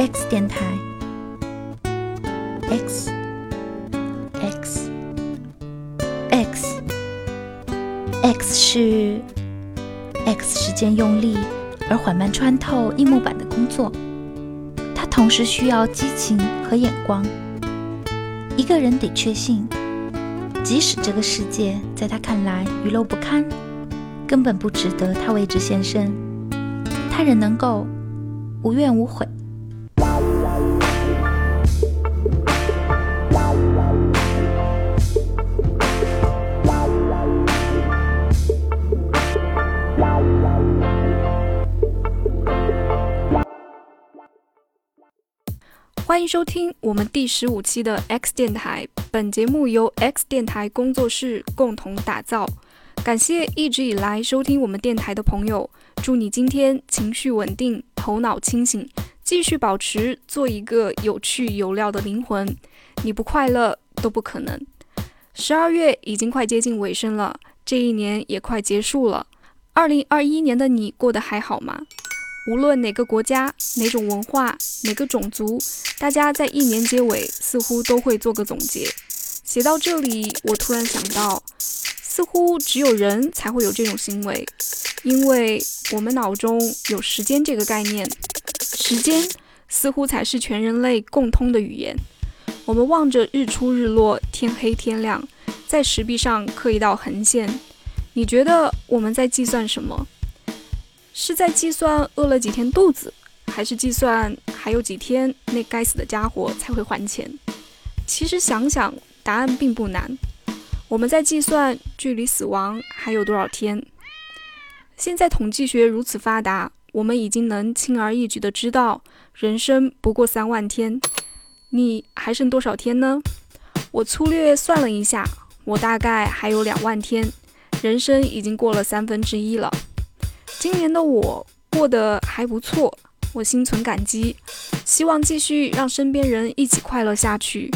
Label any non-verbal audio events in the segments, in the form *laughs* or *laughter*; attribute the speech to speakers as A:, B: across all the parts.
A: X 电台，X X X X 是 X 时间用力而缓慢穿透硬木板的工作，它同时需要激情和眼光。一个人得确信，即使这个世界在他看来愚陋不堪，根本不值得他为之献身，他仍能够无怨无悔。
B: 欢迎收听我们第十五期的 X 电台。本节目由 X 电台工作室共同打造。感谢一直以来收听我们电台的朋友。祝你今天情绪稳定，头脑清醒，继续保持做一个有趣有料的灵魂。你不快乐都不可能。十二月已经快接近尾声了，这一年也快结束了。二零二一年的你过得还好吗？无论哪个国家、哪种文化、哪个种族，大家在一年结尾似乎都会做个总结。写到这里，我突然想到，似乎只有人才会有这种行为，因为我们脑中有时间这个概念，时间似乎才是全人类共通的语言。我们望着日出日落、天黑天亮，在石壁上刻一道横线。你觉得我们在计算什么？是在计算饿了几天肚子，还是计算还有几天那该死的家伙才会还钱？其实想想，答案并不难。我们在计算距离死亡还有多少天。现在统计学如此发达，我们已经能轻而易举地知道，人生不过三万天。你还剩多少天呢？我粗略算了一下，我大概还有两万天，人生已经过了三分之一了。今年的我过得还不错，我心存感激，希望继续让身边人一起快乐下去。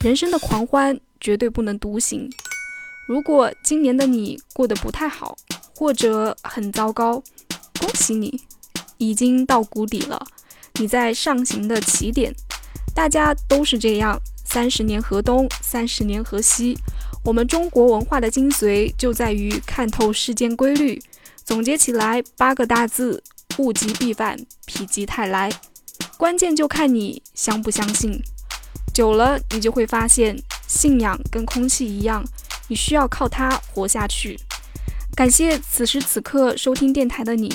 B: 人生的狂欢绝对不能独行。如果今年的你过得不太好，或者很糟糕，恭喜你，已经到谷底了，你在上行的起点。大家都是这样，三十年河东，三十年河西。我们中国文化的精髓就在于看透世间规律。总结起来八个大字：物极必反，否极泰来。关键就看你相不相信。久了，你就会发现，信仰跟空气一样，你需要靠它活下去。感谢此时此刻收听电台的你，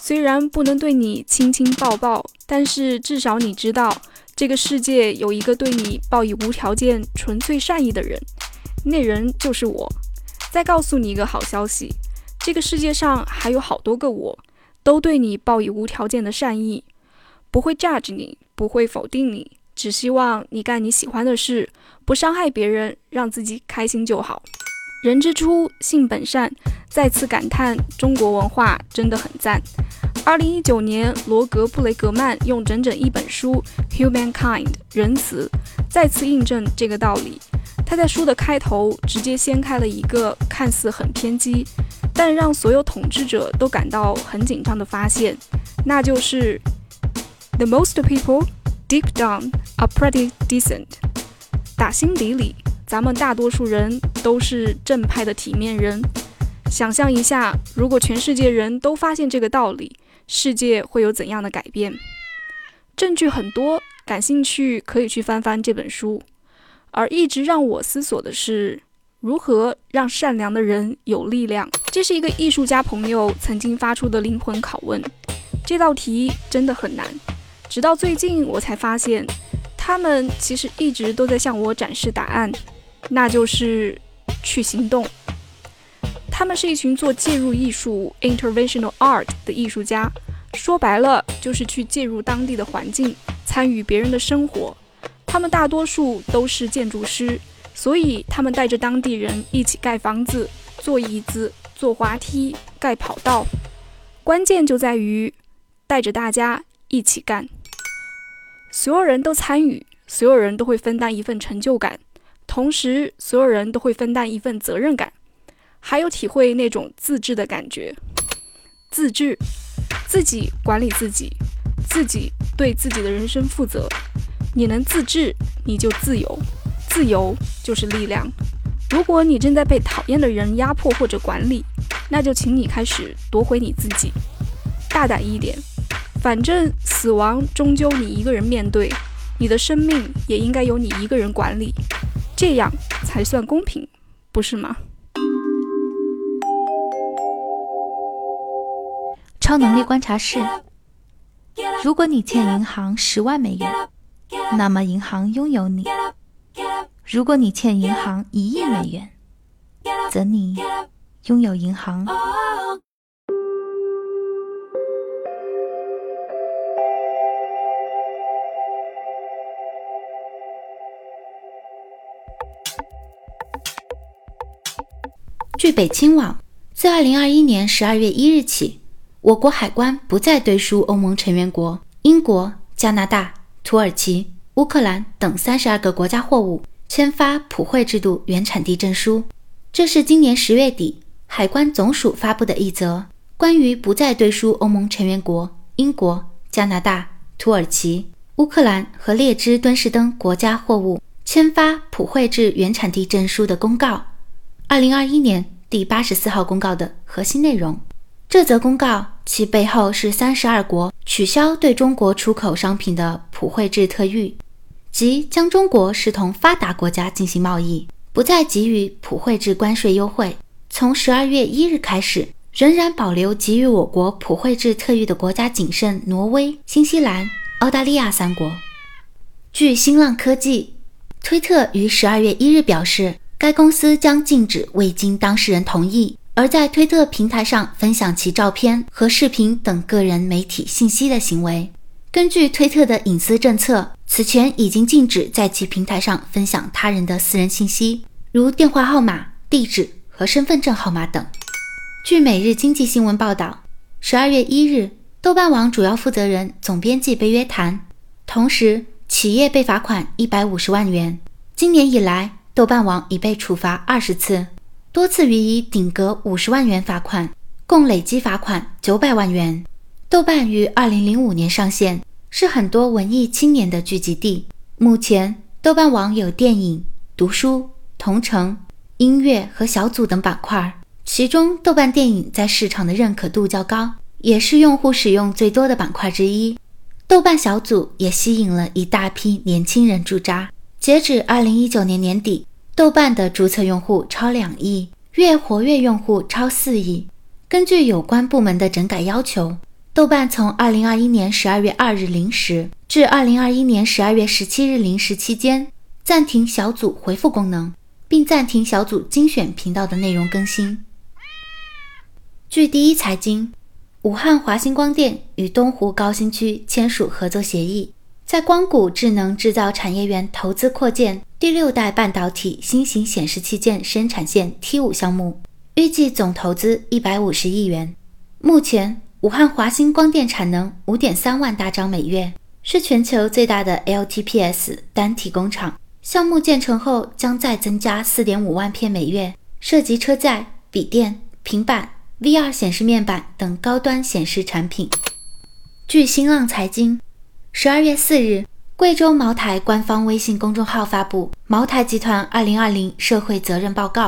B: 虽然不能对你亲亲抱抱，但是至少你知道，这个世界有一个对你报以无条件、纯粹善意的人，那人就是我。再告诉你一个好消息。这个世界上还有好多个我，都对你报以无条件的善意，不会 judge 你，不会否定你，只希望你干你喜欢的事，不伤害别人，让自己开心就好。人之初，性本善。再次感叹中国文化真的很赞。二零一九年，罗格布雷格曼用整整一本书《Humankind》仁慈，再次印证这个道理。他在书的开头直接掀开了一个看似很偏激。但让所有统治者都感到很紧张的发现，那就是，the most people deep down are pretty decent。打心底里，咱们大多数人都是正派的体面人。想象一下，如果全世界人都发现这个道理，世界会有怎样的改变？证据很多，感兴趣可以去翻翻这本书。而一直让我思索的是。如何让善良的人有力量？这是一个艺术家朋友曾经发出的灵魂拷问。这道题真的很难，直到最近我才发现，他们其实一直都在向我展示答案，那就是去行动。他们是一群做介入艺术 （interventional art） 的艺术家，说白了就是去介入当地的环境，参与别人的生活。他们大多数都是建筑师。所以，他们带着当地人一起盖房子、做椅子、做滑梯、盖跑道。关键就在于带着大家一起干，所有人都参与，所有人都会分担一份成就感，同时所有人都会分担一份责任感，还有体会那种自治的感觉。自治，自己管理自己，自己对自己的人生负责。你能自治，你就自由，自由就是力量。如果你正在被讨厌的人压迫或者管理，那就请你开始夺回你自己，大胆一点。反正死亡终究你一个人面对，你的生命也应该由你一个人管理，这样才算公平，不是吗？
A: 超能力观察室：如果你欠银行十万美元，那么银行拥有你。如果你欠银行一亿美元，则你拥有银行。据北青网，自二零二一年十二月一日起，我国海关不再对输欧盟成员国英国、加拿大、土耳其、乌克兰等三十二个国家货物。签发普惠制度原产地证书，这是今年十月底海关总署发布的一则关于不再对输欧盟成员国英国、加拿大、土耳其、乌克兰和列支敦士登国家货物签发普惠制原产地证书的公告，二零二一年第八十四号公告的核心内容。这则公告其背后是三十二国取消对中国出口商品的普惠制特谕。即将中国视同发达国家进行贸易，不再给予普惠制关税优惠。从十二月一日开始，仍然保留给予我国普惠制特谕的国家仅剩挪威、新西兰、澳大利亚三国。据新浪科技，推特于十二月一日表示，该公司将禁止未经当事人同意而在推特平台上分享其照片和视频等个人媒体信息的行为。根据推特的隐私政策，此前已经禁止在其平台上分享他人的私人信息，如电话号码、地址和身份证号码等。据每日经济新闻报道，十二月一日，豆瓣网主要负责人、总编辑被约谈，同时企业被罚款一百五十万元。今年以来，豆瓣网已被处罚二十次，多次予以顶格五十万元罚款，共累计罚款九百万元。豆瓣于二零零五年上线，是很多文艺青年的聚集地。目前，豆瓣网有电影、读书、同城、音乐和小组等板块，其中豆瓣电影在市场的认可度较高，也是用户使用最多的板块之一。豆瓣小组也吸引了一大批年轻人驻扎。截止二零一九年年底，豆瓣的注册用户超两亿，月活跃用户超四亿。根据有关部门的整改要求。豆瓣从二零二一年十二月二日零时至二零二一年十二月十七日零时期间，暂停小组回复功能，并暂停小组精选频道的内容更新。据第一财经，武汉华星光电与东湖高新区签署合作协议，在光谷智能制造产业园投资扩建第六代半导体新型显示器件生产线 T 五项目，预计总投资一百五十亿元。目前。武汉华星光电产能五点三万大张每月，是全球最大的 LTPS 单体工厂。项目建成后将再增加四点五万片每月，涉及车载、笔电、平板、VR 显示面板等高端显示产品。据新浪财经，十二月四日，贵州茅台官方微信公众号发布《茅台集团二零二零社会责任报告》。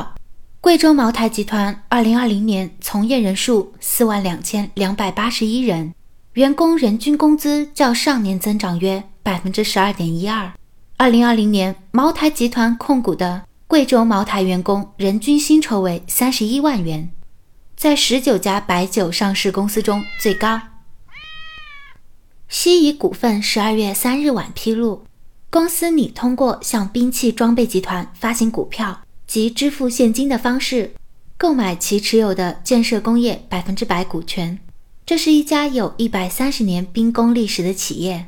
A: 贵州茅台集团二零二零年从业人数四万两千两百八十一人，员工人均工资较上年增长约百分之十二点一二。二零二零年，茅台集团控股的贵州茅台员工人均薪酬为三十一万元，在十九家白酒上市公司中最高。西仪股份十二月三日晚披露，公司拟通过向兵器装备集团发行股票。及支付现金的方式购买其持有的建设工业百分之百股权。这是一家有一百三十年兵工历史的企业。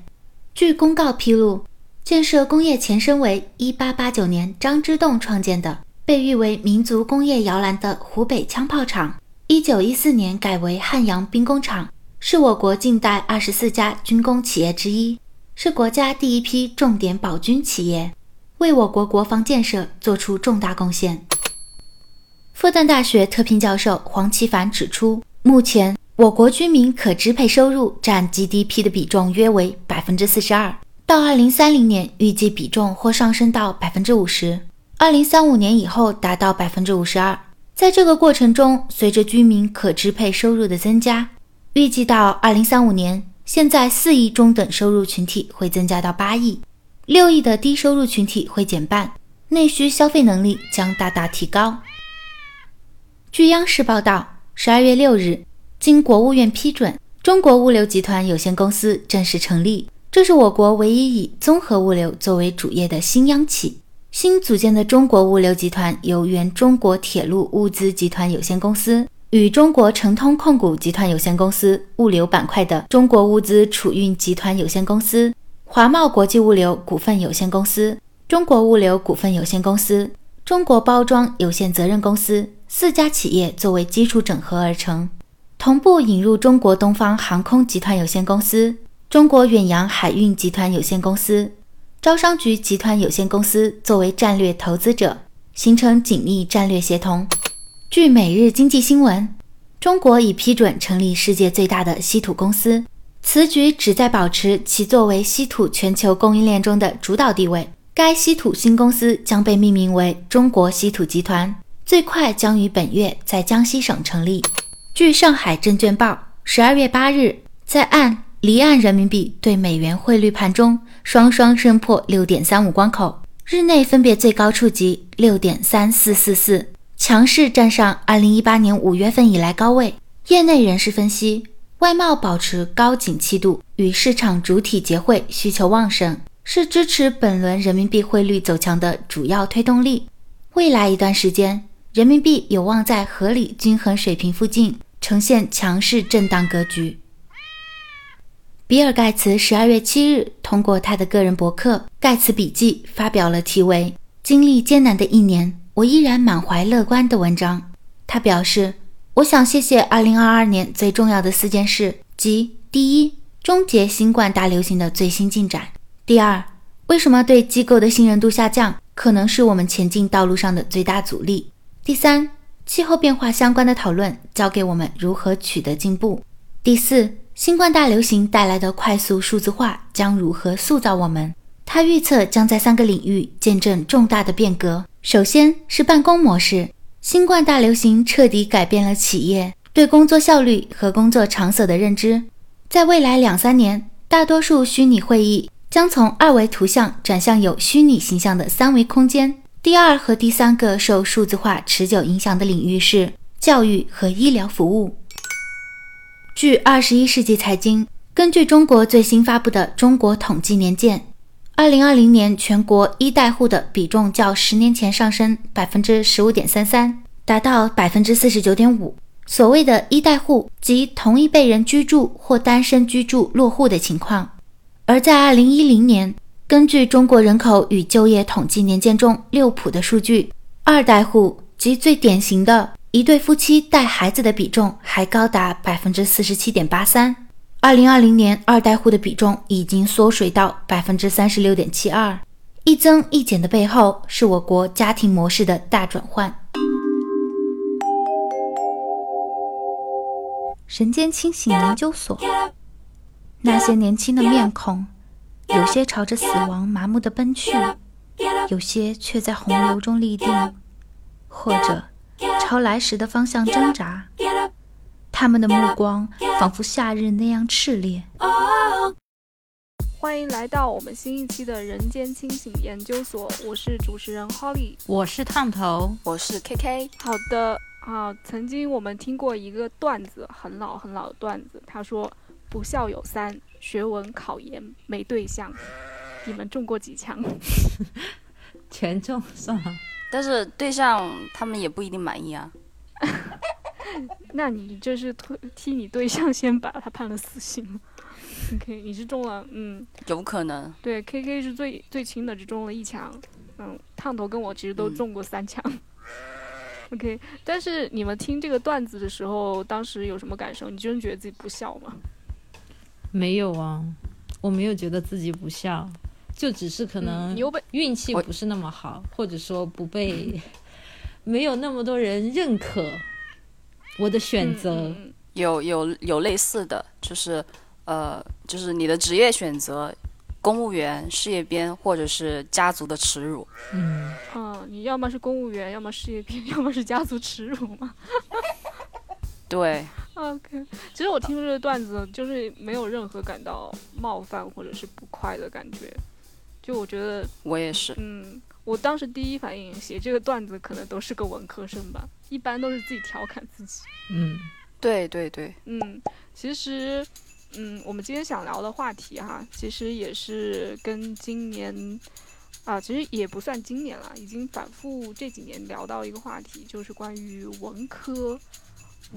A: 据公告披露，建设工业前身为一八八九年张之洞创建的，被誉为民族工业摇篮的湖北枪炮厂，一九一四年改为汉阳兵工厂，是我国近代二十四家军工企业之一，是国家第一批重点保军企业。为我国国防建设做出重大贡献。复旦大学特聘教授黄奇帆指出，目前我国居民可支配收入占 GDP 的比重约为百分之四十二，到二零三零年预计比重或上升到百分之五十，二零三五年以后达到百分之五十二。在这个过程中，随着居民可支配收入的增加，预计到二零三五年，现在四亿中等收入群体会增加到八亿，六亿的低收入群体会减半，内需消费能力将大大提高。据央视报道，十二月六日，经国务院批准，中国物流集团有限公司正式成立。这是我国唯一以综合物流作为主业的新央企。新组建的中国物流集团由原中国铁路物资集团有限公司与中国成通控股集团有限公司物流板块的中国物资储运集团有限公司、华贸国际物流股份有限公司、中国物流股份有限公司、中国包装有限责任公司。四家企业作为基础整合而成，同步引入中国东方航空集团有限公司、中国远洋海运集团有限公司、招商局集团有限公司作为战略投资者，形成紧密战略协同。据《每日经济新闻》，中国已批准成立世界最大的稀土公司，此举旨在保持其作为稀土全球供应链中的主导地位。该稀土新公司将被命名为中国稀土集团。最快将于本月在江西省成立。据上海证券报十二月八日，在岸离岸人民币对美元汇率盘中，双双升破六点三五关口，日内分别最高触及六点三四四四，强势站上二零一八年五月份以来高位。业内人士分析，外贸保持高景气度，与市场主体结汇需求旺盛，是支持本轮人民币汇率走强的主要推动力。未来一段时间。人民币有望在合理均衡水平附近呈现强势震荡格局。比尔·盖茨十二月七日通过他的个人博客《盖茨笔记》发表了题为“经历艰难的一年，我依然满怀乐观”的文章。他表示：“我想谢谢二零二二年最重要的四件事，即第一，终结新冠大流行的最新进展；第二，为什么对机构的信任度下降，可能是我们前进道路上的最大阻力。”第三，气候变化相关的讨论教给我们如何取得进步。第四，新冠大流行带来的快速数字化将如何塑造我们？他预测将在三个领域见证重大的变革。首先是办公模式，新冠大流行彻底改变了企业对工作效率和工作场所的认知。在未来两三年，大多数虚拟会议将从二维图像转向有虚拟形象的三维空间。第二和第三个受数字化持久影响的领域是教育和医疗服务。据《二十一世纪财经》根据中国最新发布的《中国统计年鉴》，二零二零年全国一代户的比重较十年前上升百分之十五点三三，达到百分之四十九点五。所谓的一代户，即同一辈人居住或单身居住落户的情况。而在二零一零年。根据中国人口与就业统计年鉴中六普的数据，二代户及最典型的一对夫妻带孩子的比重还高达百分之四十七点八三。二零二零年，二代户的比重已经缩水到百分之三十六点七二。一增一减的背后，是我国家庭模式的大转换。人间清醒研究所，那些年轻的面孔。有些朝着死亡麻木的奔去，有些却在洪流中立定，或者朝来时的方向挣扎。他们的目光仿佛夏日那样炽烈。
B: 欢迎来到我们新一期的人间清醒研究所，我是主持人 Holly，
C: 我是烫头，
D: 我是 KK。
B: 好的啊，曾经我们听过一个段子，很老很老的段子，他说不孝有三。学文考研没对象，你们中过几枪？*laughs*
C: 全中算了？
D: 但是对象他们也不一定满意啊。*laughs* *laughs*
B: 那你这是替替你对象先把他判了死刑？OK，你是中了，嗯，
D: 有可能。
B: 对，KK 是最最轻的，只中了一枪。嗯，烫头跟我其实都中过三枪。*laughs* OK，但是你们听这个段子的时候，当时有什么感受？你真觉得自己不孝吗？
C: 没有啊，我没有觉得自己不孝，就只是可能运气不是那么好，或者说不被 *laughs* 没有那么多人认可我的选择。
D: 有有有类似的，就是呃，就是你的职业选择，公务员、事业编，或者是家族的耻辱。
B: 嗯，嗯，你要么是公务员，要么事业编，*laughs* 要么是家族耻辱嘛。
D: 对。
B: OK，其实我听这个段子，就是没有任何感到冒犯或者是不快的感觉。就我觉得，
D: 我也是。
B: 嗯，我当时第一反应写这个段子，可能都是个文科生吧，一般都是自己调侃自己。
C: 嗯。
D: 对对对，
B: 嗯，其实，嗯，我们今天想聊的话题哈，其实也是跟今年，啊，其实也不算今年了，已经反复这几年聊到一个话题，就是关于文科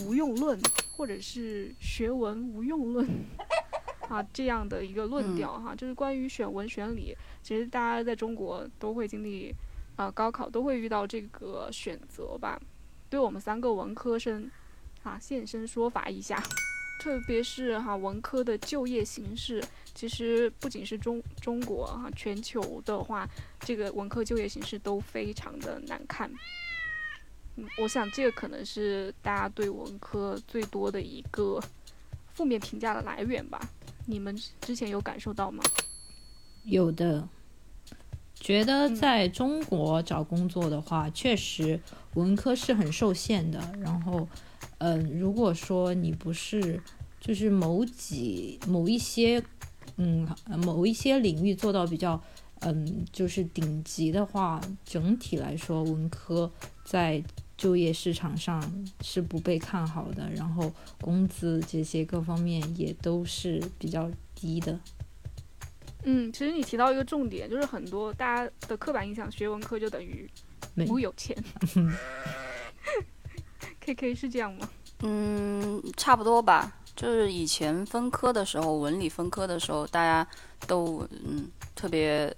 B: 无用论，或者是学文无用论，*laughs* 啊，这样的一个论调哈，就是关于选文选理，其实大家在中国都会经历，啊，高考都会遇到这个选择吧，对我们三个文科生。啊，现身说法一下，特别是哈文科的就业形势，其实不仅是中中国哈，全球的话，这个文科就业形势都非常的难看。嗯，我想这个可能是大家对文科最多的一个负面评价的来源吧。你们之前有感受到吗？
C: 有的，觉得在中国找工作的话，确实文科是很受限的，然后。嗯，如果说你不是就是某几某一些，嗯，某一些领域做到比较，嗯，就是顶级的话，整体来说，文科在就业市场上是不被看好的，然后工资这些各方面也都是比较低的。
B: 嗯，其实你提到一个重点，就是很多大家的刻板印象，学文科就等于没有钱。*laughs* K K 是这样吗？
D: 嗯，差不多吧。就是以前分科的时候，文理分科的时候，大家都嗯特别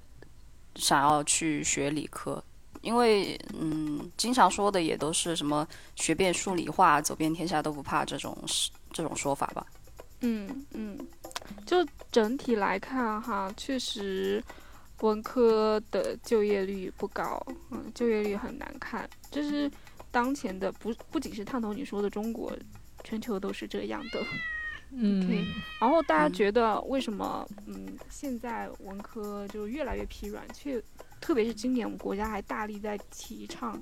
D: 想要去学理科，因为嗯经常说的也都是什么学遍数理化，走遍天下都不怕这种这种说法吧。
B: 嗯嗯，就整体来看哈，确实文科的就业率不高，嗯，就业率很难看，就是。当前的不不仅是探头你说的中国，全球都是这样的。*laughs*
C: 嗯，
B: 然后大家觉得为什么嗯现在文科就越来越疲软，却特别是今年我们国家还大力在提倡，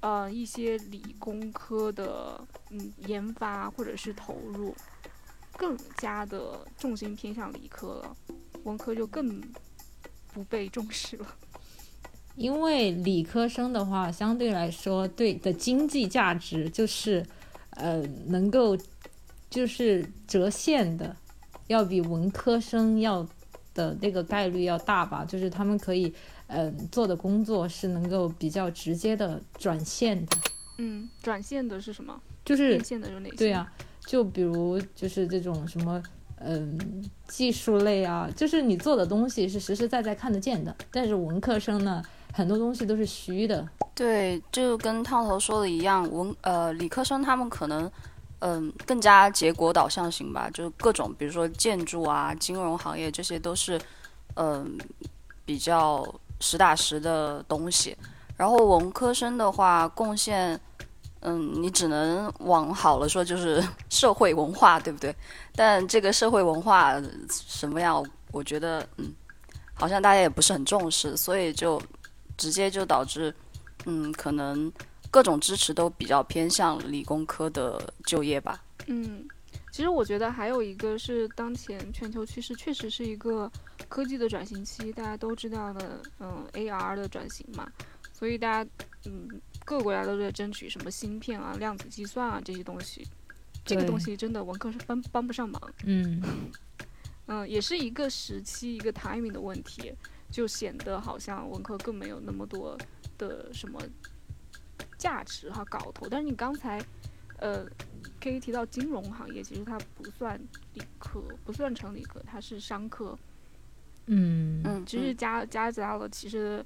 B: 呃一些理工科的嗯研发或者是投入，更加的重心偏向理科了，文科就更不被重视了。*laughs*
C: 因为理科生的话，相对来说对的经济价值就是，呃，能够就是折现的，要比文科生要的那个概率要大吧。就是他们可以，嗯，做的工作是能够比较直接的转线的。
B: 嗯，转线的是什么？
C: 就是
B: 变现的有哪些？
C: 对呀，就比如就是这种什么，嗯，技术类啊，就是你做的东西是实实在在看得见的。但是文科生呢？很多东西都是虚的，
D: 对，就跟烫头说的一样，文呃理科生他们可能嗯更加结果导向型吧，就各种比如说建筑啊、金融行业这些都是嗯比较实打实的东西。然后文科生的话，贡献嗯你只能往好了说就是社会文化，对不对？但这个社会文化什么样，我觉得嗯好像大家也不是很重视，所以就。直接就导致，嗯，可能各种支持都比较偏向理工科的就业吧。
B: 嗯，其实我觉得还有一个是当前全球趋势，确实是一个科技的转型期。大家都知道的，嗯，AR 的转型嘛，所以大家，嗯，各个国家都在争取什么芯片啊、量子计算啊这些东西。这个东西真的文科是帮帮不上忙。
C: 嗯，
B: 嗯，也是一个时期一个 timing 的问题。就显得好像文科更没有那么多的什么价值哈搞头，但是你刚才呃可以提到金融行业，其实它不算理科，不算成理科，它是商科。
C: 嗯
B: 嗯，只是加加加了，其实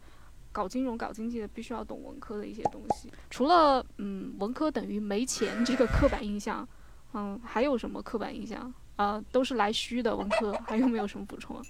B: 搞金融搞经济的必须要懂文科的一些东西。除了嗯文科等于没钱这个刻板印象，嗯还有什么刻板印象啊？都是来虚的文科，还有没有什么补充啊？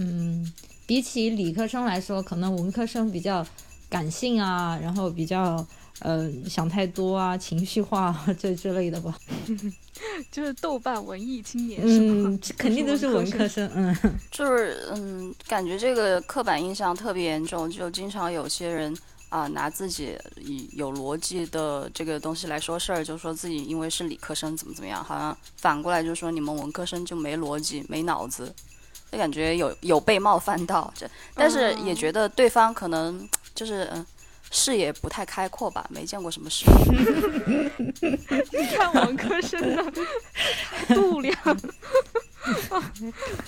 C: 嗯。比起理科生来说，可能文科生比较感性啊，然后比较呃想太多啊，情绪化这之类的吧。*laughs*
B: 就是豆瓣文艺青年是吗？
C: 嗯，肯定都是文科生，嗯，*laughs*
D: 就是嗯，感觉这个刻板印象特别严重，就经常有些人啊、拿自己以有逻辑的这个东西来说事儿，就说自己因为是理科生怎么怎么样，好像反过来就说你们文科生就没逻辑、没脑子，就感觉有有被冒犯到，这但是也觉得对方可能 *tsk* 就是嗯。视野不太开阔吧，没见过什么世面。
B: 你看文科生的度量，*laughs*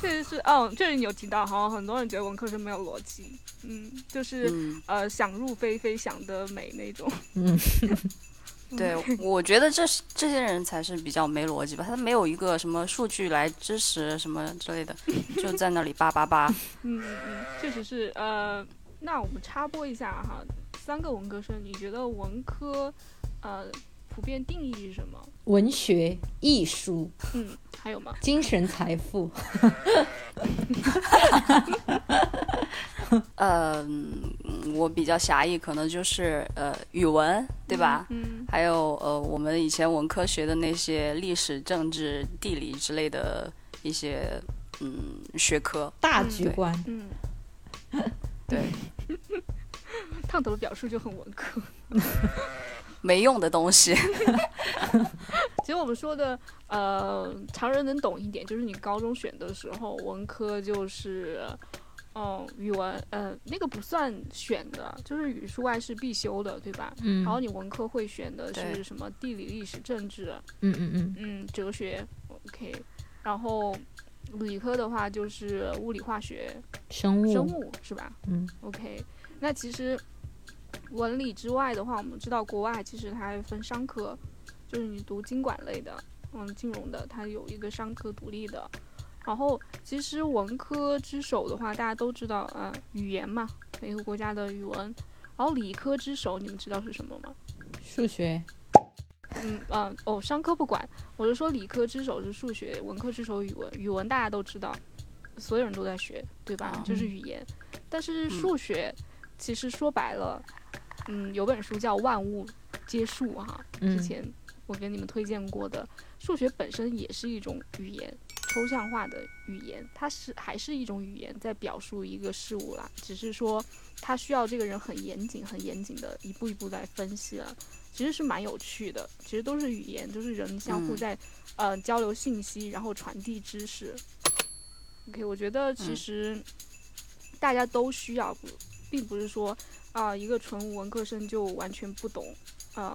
B: 确实是，哦，这里你有提到，好像很多人觉得文科生没有逻辑，嗯，就是、
D: 嗯，
B: 呃想入非非，想得美那种。
D: 嗯 *laughs* 对，我觉得这是这些人才是比较没逻辑吧，他没有一个什么数据来支持什么之类的，*laughs* 就在那里叭叭叭。
B: 嗯嗯嗯，确实是。呃，那我们插播一下哈，三个文科生，你觉得文科呃普遍定义是什么？
C: 文学、艺术、
B: 嗯，还有吗？*laughs*
C: 精神财富，*laughs*
D: 呃，嗯我比较狭义，可能就是呃语文，对吧？
B: 嗯
D: 还有呃我们以前文科学的那些历史、政治、地理之类的一些嗯学科。
C: 大
B: 嗯
C: 局观，
B: 嗯，*laughs*
D: 对，
B: 烫头的表述就很文科。
D: 没用的东西。*laughs*
B: 其实我们说的，呃，常人能懂一点，就是你高中选的时候，文科就是，嗯、语文，呃，那个不算选的，就是语数外是必修的，对吧？
C: 嗯
B: 然后你文科会选的是什么地理、历史、政治，
C: 嗯嗯嗯，
B: 嗯，哲学，OK。然后理科的话就是物理、化学、
C: 生物，
B: 生物，是吧？
C: 嗯
B: ，OK。那其实文理之外的话，我们知道国外其实它还分商科，就是你读经管类的，嗯，金融的，它有一个商科独立的。然后其实文科之首的话，大家都知道，呃，语言嘛，每个国家的语文。然后理科之首，你们知道是什么吗？
C: 数学，
B: 嗯嗯、哦，商科不管，我是说理科之首是数学，文科之首语文。语文大家都知道，所有人都在学，对吧？
D: 啊
B: 就是语言。但是数学，其实说白了，嗯，有本书叫《万物皆数》哈，之
C: 嗯
B: 前我给你们推荐过的。数学本身也是一种语言，抽象化的语言，它是还是一种语言在表述一个事物啦，只是说它需要这个人很严谨、很严谨的一步一步来分析了。其实是蛮有趣的，其实都是语言，就是人相互
D: 嗯
B: 在、呃交流信息，然后传递知识。OK，我觉得其
D: 嗯
B: 实大家都需要，不并不是说啊、一个纯文科生就完全不懂呃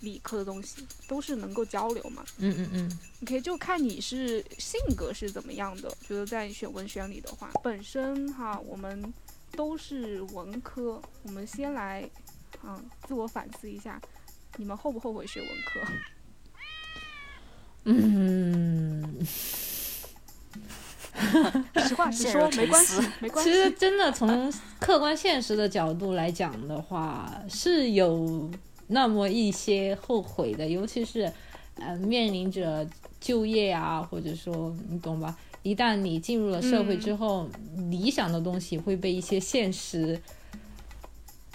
B: 理科的东西，都是能够交流嘛。
C: 嗯嗯嗯
B: ，OK，就看你是性格是怎么样的。觉得在选文选理的话，本身哈我们都是文科，我们先来嗯自我反思一下，你们后不后悔学文科？*laughs*
C: 嗯，*laughs*
B: 实话实说，没关系，没关系
C: 其实。*laughs* 真的从客观现实的角度来讲的话，是有那么一些后悔的，尤其是呃面临着就业啊，或者说你懂吧？一旦你进入了社会之后，理想的东西会被一些现实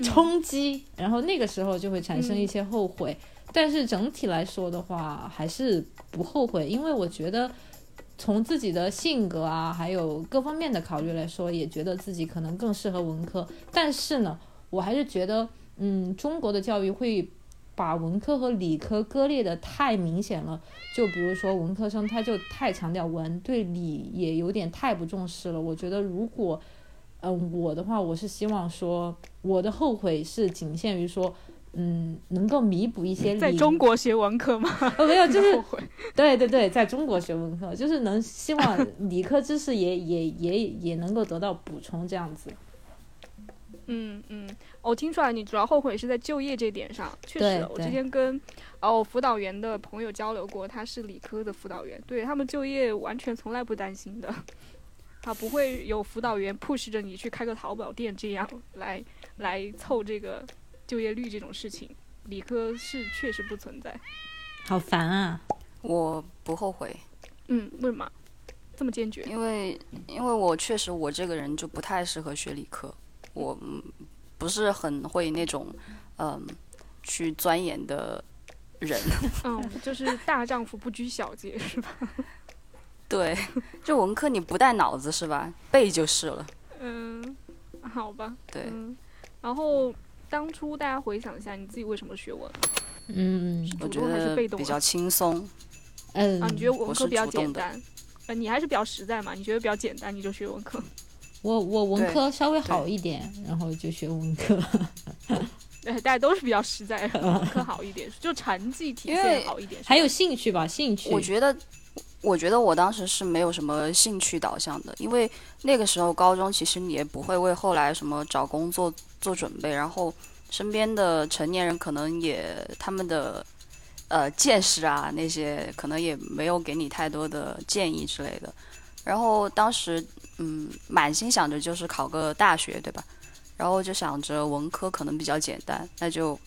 C: 冲击，然后那个时候就会产生一些后悔。但是整体来说的话，还是不后悔，因为我觉得从自己的性格啊，还有各方面的考虑来说，也觉得自己可能更适合文科。但是呢，我还是觉得，嗯，中国的教育会把文科和理科割裂的太明显了。就比如说文科生，他就太强调文，对理也有点太不重视了。我觉得如果，嗯、我的话，我是希望说，我的后悔是仅限于说。嗯，能够弥补一些
B: 在中国学文科吗？*laughs*
C: 哦，没有，*laughs* 就是
B: 后悔。
C: 对对对，在中国学文科，就是能希望 *laughs* 理科知识也也也也能够得到补充，这样子。
B: 嗯嗯，我听出来你主要后悔是在就业这点上。确实，我之前跟哦辅导员的朋友交流过，他是理科的辅导员，对他们就业完全从来不担心的。他不会有辅导员 push 着你去开个淘宝店这样来来凑这个就业率这种事情，理科是确实不存在。
C: 好烦啊！
D: 我不后悔，
B: 嗯，为什么这么坚决？
D: 因为因为我确实我这个人就不太适合学理科，我嗯不是很会那种嗯去钻研的人。*laughs*
B: 嗯，就是大丈夫不拘小节，是吧？*laughs*
D: 对，就文科你不带脑子是吧？背就是了。
B: 嗯，好吧。
D: 对，
B: 嗯，然后当初大家回想一下，你自己为什么学文？
C: 嗯，
D: 我觉
B: 主动还是
D: 得
B: 被动啊
D: 比较轻松。
C: 嗯
B: 啊，你觉得文科比较简单？呃，你还是比较实在嘛？你觉得比较简单，你就学文科。*laughs*
C: 我我文科稍微好一点，然后就学文科。*laughs*
B: 对，大家都是比较实在，*laughs* 文科好一点，就成绩体现好一点。
C: 还有兴趣吧，兴趣。
D: 我觉得，我觉得我当时是没有什么兴趣导向的，因为那个时候高中其实你也不会为后来什么找工作做准备，然后身边的成年人可能也他们的呃见识啊那些可能也没有给你太多的建议之类的，然后当时嗯满心想着就是考个大学，对吧？然后就想着文科可能比较简单，那就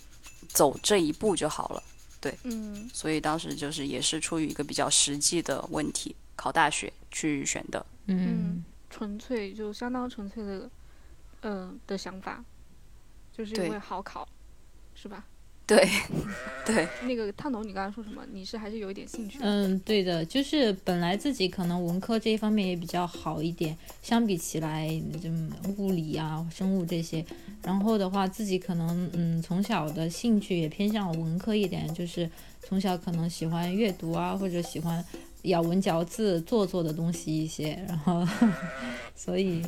D: 走这一步就好了。
B: 对嗯
D: 所以当时就是也是出于一个比较实际的问题，考大学去选的。
C: 嗯，
B: 纯粹就相当纯粹的，嗯、的想法，就是因为好考，是吧？
D: 对，*laughs* 对，
B: 那个烫头，你刚才说什么？你是还是有一点兴趣？
C: 嗯，对的，就是本来自己可能文科这一方面也比较好一点，相比起来，就物理啊、生物这些，然后的话自己可能嗯从小的兴趣也偏向文科一点，就是从小可能喜欢阅读啊，或者喜欢咬文嚼字、做作的东西一些，然后 *laughs* 所以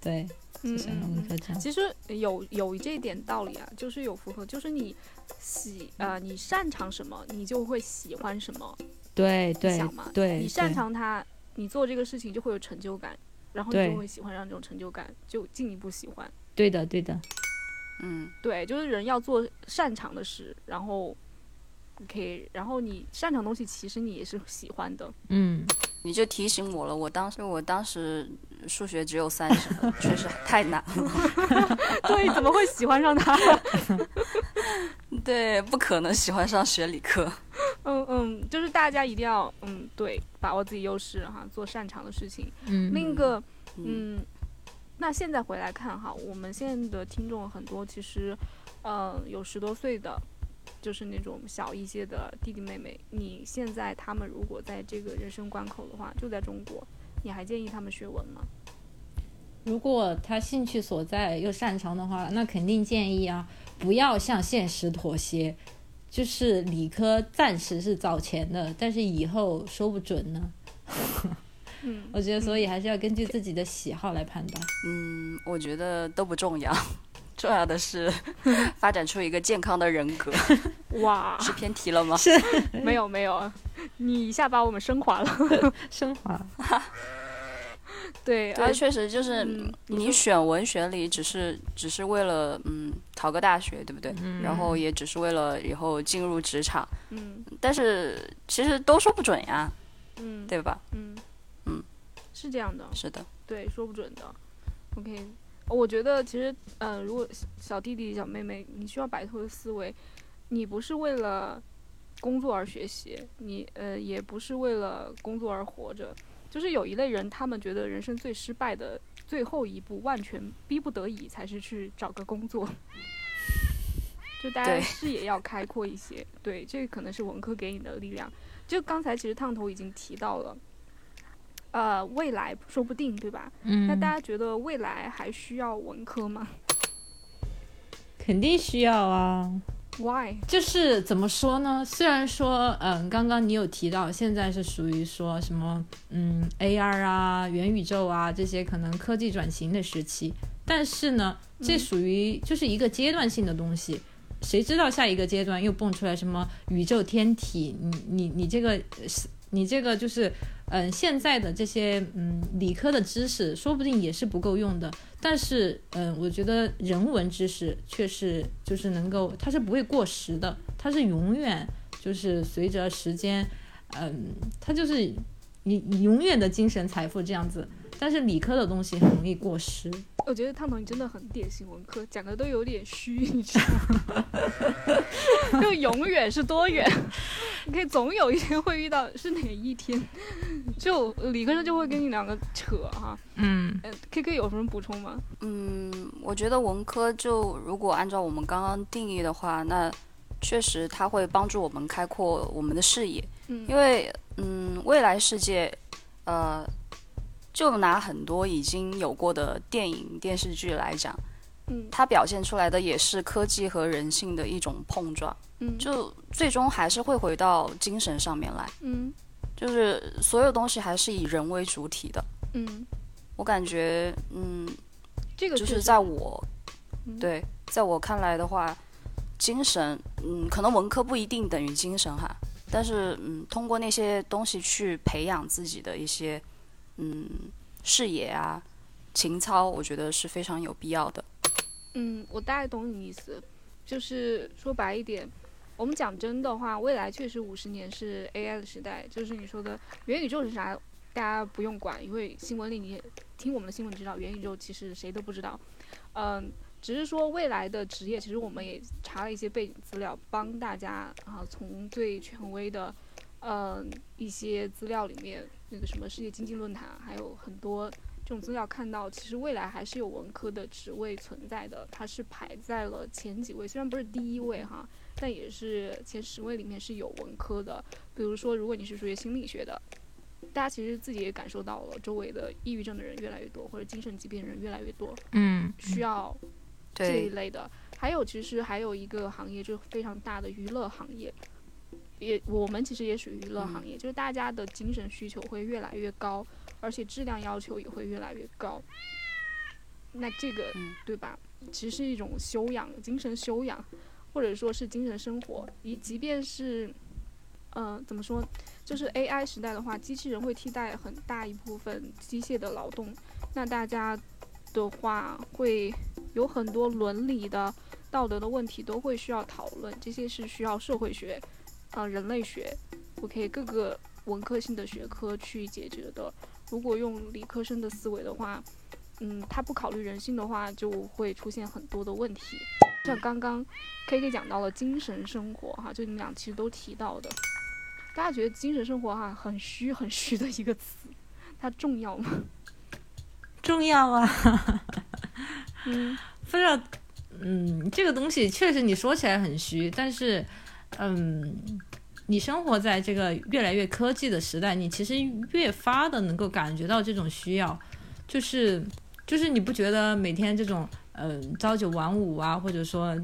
C: 对，就
B: 嗯。其实有有这一点道理啊，就是有符合，就是你喜呃你擅长什么，你就会喜欢什么，你
C: 对对
B: 想嘛？
C: 对，
B: 你擅长它，你做这个事情就会有成就感，然后你就会喜欢上这种成就感，就进一步喜欢。
C: 对的对的，
D: 嗯，
B: 对，就是人要做擅长的事，然后可以，然后你擅长的东西，其实你也是喜欢的。
C: 嗯。
D: 你就提醒我了。我当时我当时数学只有三十分，确实太难了。*laughs*
B: 对，怎么会喜欢上他？*laughs*
D: 对，不可能喜欢上学理科。
B: 嗯嗯，就是大家一定要嗯对，把握自己优势哈，做擅长的事情。
C: 嗯，
B: 另一个
D: 嗯，
B: 嗯，那现在回来看哈，我们现在的听众很多，其实呃有十多岁的，就是那种小一些的弟弟妹妹。你现在他们如果在这个人生关口的话，就在中国，你还建议他们学文吗？
C: 如果他兴趣所在又擅长的话，那肯定建议啊，不要向现实妥协。就是理科暂时是早前的，但是以后说不准呢。
B: 嗯，*laughs*
C: 我觉得，所以还是要根据自己的喜好来判断。
D: 嗯，我觉得都不重要，重要的是 *laughs* 发展出一个健康的人格。
B: 哇，
D: 是偏题了吗？
B: 是没有没有，你一下把我们升华了。*laughs*
C: 升华，*laughs*
B: 对，
D: 对，
B: 而
D: 确实就是
B: 嗯你
D: 选文学里，只是只是为了嗯考个大学，对不对？然后也只是为了以后进入职场，
B: 嗯
D: 但是其实都说不准呀，
B: 嗯
D: 对吧？
B: 嗯
D: 嗯，
B: 是这样的。
D: 是的，
B: 对，说不准的。OK，我觉得其实，呃，如果小弟弟、小妹妹，你需要摆脱的思维，你不是为了工作而学习，你呃，也不是为了工作而活着。就是有一类人，他们觉得人生最失败的最后一步，万全逼不得已才是去找个工作。*laughs* 就大家视野要开阔一些，对，这个可能是文科给你的力量。就刚才其实烫头已经提到了，呃，未来说不定，对吧？
C: 嗯，
B: 那大家觉得未来还需要文科吗
C: 肯定需要啊。
B: ？Why？
C: 就是怎么说呢？虽然说，嗯，刚刚你有提到，现在是属于说什么，嗯，AR 啊、元宇宙啊这些可能科技转型的时期，但是呢，这
B: 嗯
C: 属于就是一个阶段性的东西。谁知道下一个阶段又蹦出来什么宇宙天体？你你你这个你这个就是，嗯，现在的这些嗯理科的知识，说不定也是不够用的。但是，嗯，我觉得人文知识却是就是能够，它是不会过时的，它是永远就是随着时间，嗯，它就是你你永远的精神财富这样子。但是理科的东西很容易过时，
B: 我觉得汤总你真的很典型文科，讲的都有点虚，*laughs* 你知道吗？*laughs* 就永远是多远？*laughs* 你可以总有一天会遇到，是哪一天？就理科生就会跟你两个扯哈。
C: 嗯
B: 呃，K K 有什么补充吗？
D: 嗯，我觉得文科就如果按照我们刚刚定义的话，那确实它会帮助我们开阔我们的视野，
B: 嗯
D: 因为嗯，未来世界，呃，就拿很多已经有过的电影电视剧来讲，
B: 嗯。
D: 它表现出来的也是科技和人性的一种碰撞，
B: 嗯。
D: 就最终还是会回到精神上面来，
B: 嗯。
D: 就是所有东西还是以人为主体的。
B: 嗯，
D: 我感觉，嗯，就是
B: 这个就是
D: 在我
B: 嗯。
D: 对，在我看来的话，精神，嗯，可能文科不一定等于精神哈，但是嗯，通过那些东西去培养自己的一些嗯视野啊、情操，我觉得是非常有必要的。
B: 嗯，我大概懂你意思，就是说白一点，我们讲真的话，未来确实五十年是 AI 的时代，就是你说的元宇宙是啥，大家不用管，因为新闻里你听我们的新闻知道，元宇宙其实谁都不知道，嗯。只是说未来的职业，其实我们也查了一些背景资料，帮大家啊从最权威的，嗯一些资料里面，那个什么世界经济论坛，还有很多这种资料看到，其实未来还是有文科的职位存在的，它是排在了前几位，虽然不是第一位哈，但也是前十位里面是有文科的。比如说，如果你是属于心理学的，大家其实自己也感受到了，周围的抑郁症的人越来越多，或者精神疾病的人越来越多，
C: 嗯，
B: 需要这一，类的。还有，其实还有一个行业，就是非常大的娱乐行业。也，我们其实也属于娱乐行业，就是大家的精神需求会越来越高，而且质量要求也会越来越高。那这个，
D: 嗯
B: 对吧？其实是一种修养，精神修养，或者说是精神生活。以即便是，嗯、怎么说？就是 AI 时代的话，机器人会替代很大一部分机械的劳动。那大家的话，会有很多伦理的、道德的问题都会需要讨论，这些是需要社会学、呃人类学，OK 各个文科性的学科去解决的。如果用理科生的思维的话，嗯，他不考虑人性的话，就会出现很多的问题。像刚刚 K K 讲到了精神生活哈，就你们俩其实都提到的，大家觉得精神生活哈很虚很虚的一个词，它重要吗？*laughs*
C: 重要啊。
B: 嗯 *laughs*
C: 不知道，嗯，这个东西确实你说起来很虚，但是，嗯，你生活在这个越来越科技的时代，你其实越发的能够感觉到这种需要，就是就是你不觉得每天这种嗯、朝九晚五啊，或者说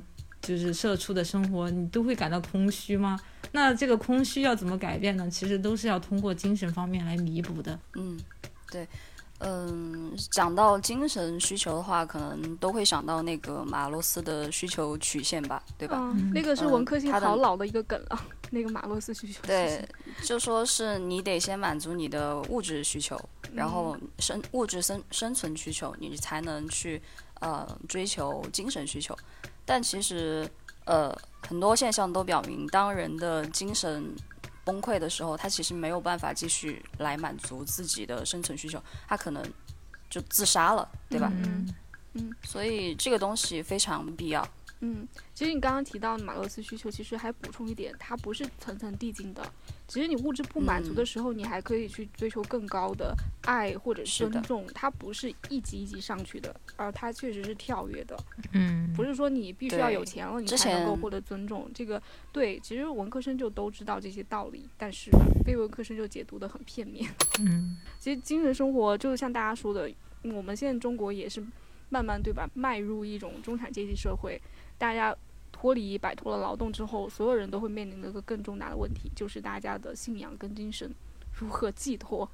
C: 就是社畜的生活，你都会感到空虚吗？那这个空虚要怎么改变呢？其实都是要通过精神方面来弥补的。
D: 嗯，对。嗯，讲到精神需求的话，可能都会想到那个马洛斯的需求曲线吧，对吧？
B: 嗯，那个是
D: 嗯
B: 文科性
D: 它的
B: 好老的一个梗了，那个马洛斯需求。
D: 对，就说是你得先满足你的物质需求，然后生物质生生存需求，你才能去呃追求精神需求。但其实呃很多现象都表明，当人的精神崩溃的时候，他其实没有办法继续来满足自己的生存需求，他可能就自杀了，对吧？
B: 嗯嗯
D: 所以这个东西非常必要。
B: 嗯，其实你刚刚提到马洛斯需求，其实还补充一点，它不是层层递进的。其实你物质不满足的时候，你还可以去追求更高的爱或者
D: 是
B: 尊重，它不是一级一级上去的，而它确实是跳跃的。
C: 嗯
B: 不是说你必须要有钱了，你才能够获得尊重。这个对，其实文科生就都知道这些道理，但是非文科生就解读的很片面。
C: 嗯 *laughs*
B: 其实精神生活就像大家说的，嗯我们现在中国也是慢慢对吧，迈入一种中产阶级社会，大家脱离摆脱了劳动之后，所有人都会面临的一个更重大的问题，就是大家的信仰跟精神如何寄托。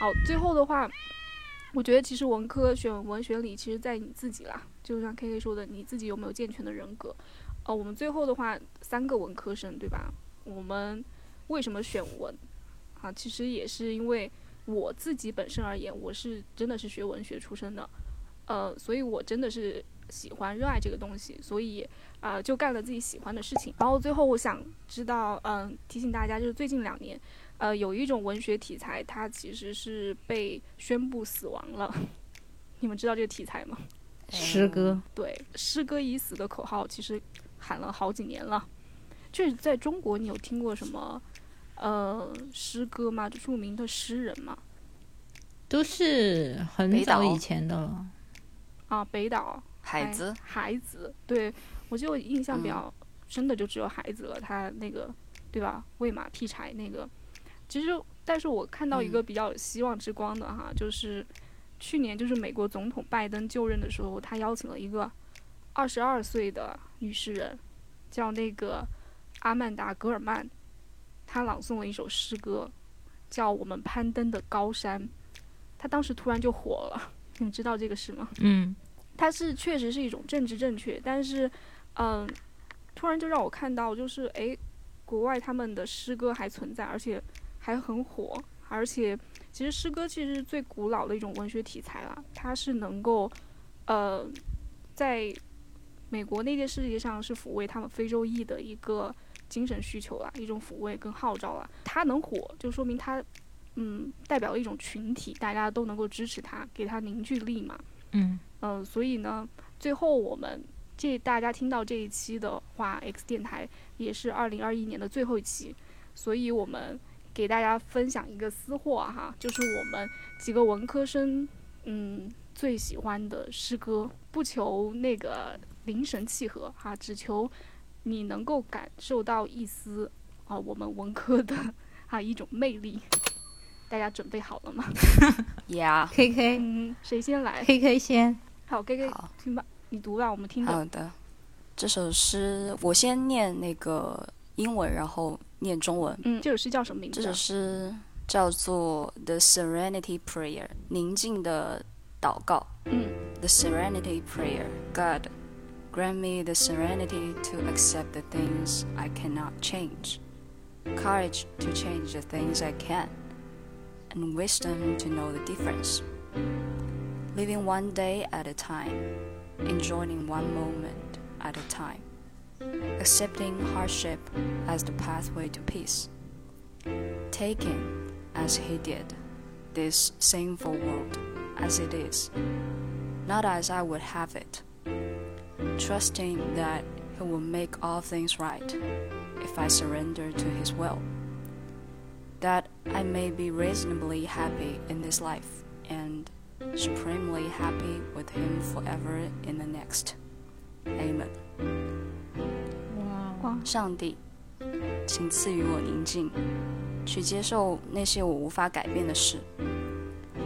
B: 好，最后的话，我觉得其实文科选文学理，其实在你自己啦，就像 K K 说的，你自己有没有健全的人格？呃，我们最后的话，三个文科生对吧？我们为什么选文啊？其实也是因为我自己本身而言，我是真的是学文学出身的，呃，所以我真的是喜欢热爱这个东西，所以、呃就干了自己喜欢的事情。然后最后我想知道，嗯、提醒大家，就是最近两年，呃，有一种文学题材，它其实是被宣布死亡了。*laughs* 你们知道这个题材吗？
C: 诗歌，
B: 对，诗歌已死的口号其实喊了好几年了。就是在中国，你有听过什么呃诗歌吗？就著名的诗人吗？
C: 都是很早以前的了。
B: 啊，北岛、
D: 海子，
B: 海子，对我就印象比较深的就只有孩子了，他那个对吧？喂马劈柴那个，其实但是我看到一个比较有希望之光的哈，就是去年就是美国总统拜登就任的时候，他邀请了一个二十二岁的女诗人，叫那个阿曼达·格尔曼，她朗诵了一首诗歌，叫《我们攀登的高山》，她当时突然就火了，*laughs* 你知道这个事吗？
C: 嗯。
B: 它是确实是一种政治正确，但是，嗯，突然就让我看到，就是诶，国外他们的诗歌还存在，而且还很火，而且其实诗歌其实是最古老的一种文学题材了，它是能够，呃，在美国那届世界上是抚慰他们非洲裔的一个精神需求啦，一种抚慰跟号召啦。它能火，就说明它，嗯，代表了一种群体，大家都能够支持它，给它凝聚力嘛。
C: 嗯
B: 嗯，所以呢，最后我们这大家听到这一期的话，X 电台也是二零二一年的最后一期，所以我们给大家分享一个私货哈，就是我们几个文科生嗯最喜欢的诗歌，不求那个灵神契合哈，只求你能够感受到一丝啊我们文科的啊一种魅力。大家准备好了吗？*laughs*
D: Yeah，，K
C: K
B: 嗯，谁先来
C: ？K K 先，
B: 好，K K 听吧，你读吧，我们听着。
D: 好的。这首诗我先念那个英文，然后念中文。
B: 嗯，这首诗叫什么名字啊？
D: 这首诗叫做《The Serenity Prayer》，宁静的祷告。
B: 嗯
D: The Serenity Prayer. God, grant me the serenity to accept the things I cannot change, courage to change the things I can, and wisdom to know the difference. Living one day at a time, enjoying one moment at a time, accepting hardship as the pathway to peace, taking, as he did, this sinful world as it is, not as I would have it, trusting that he will make all things right if I surrender to his will, that I may be reasonably happy in this life and supremely happy with him forever in the next. Amen.
C: 哇，
D: 上帝，请赐予我宁静，去接受那些我无法改变的事；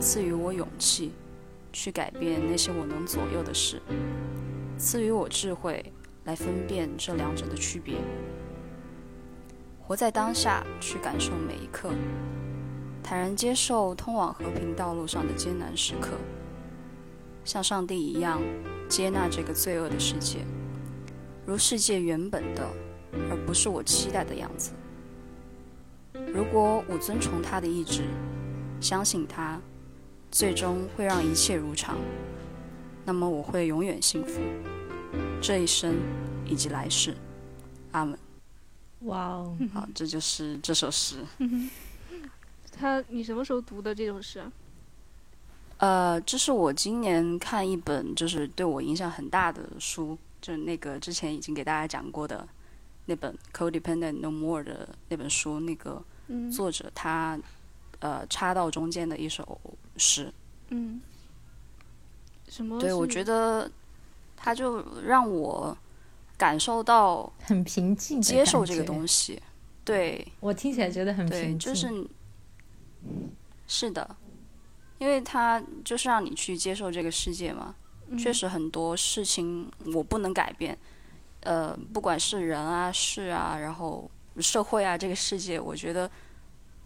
D: 赐予我勇气，去改变那些我能左右的事；赐予我智慧，来分辨这两者的区别。活在当下，去感受每一刻，坦然接受通往和平道路上的艰难时刻，像上帝一样接纳这个罪恶的世界。如世界原本的，而不是我期待的样子。如果我遵从他的意志，相信他，最终会让一切如常，那么我会永远幸福，这一生以及来世。阿门。
C: 哇哦，
D: 好，这就是这首诗。*laughs*
B: 他你什么时候读的这种诗啊？
D: 呃，这是我今年看一本就是对我影响很大的书，就是那个之前已经给大家讲过的那本《Codependent No More》的那本书，那个
B: 嗯
D: 作者他呃插到中间的一首诗。
B: 嗯，什么？
D: 对，我觉得他就让我感受到
C: 很平静
D: 接受这个，东西。对
C: 我听起来觉得很，平静，
D: 就是是的，因为他就是让你去接受这个世界嘛。
B: 嗯
D: 确实很多事情我不能改变，呃，不管是人啊、事啊，然后社会啊，这个世界，我觉得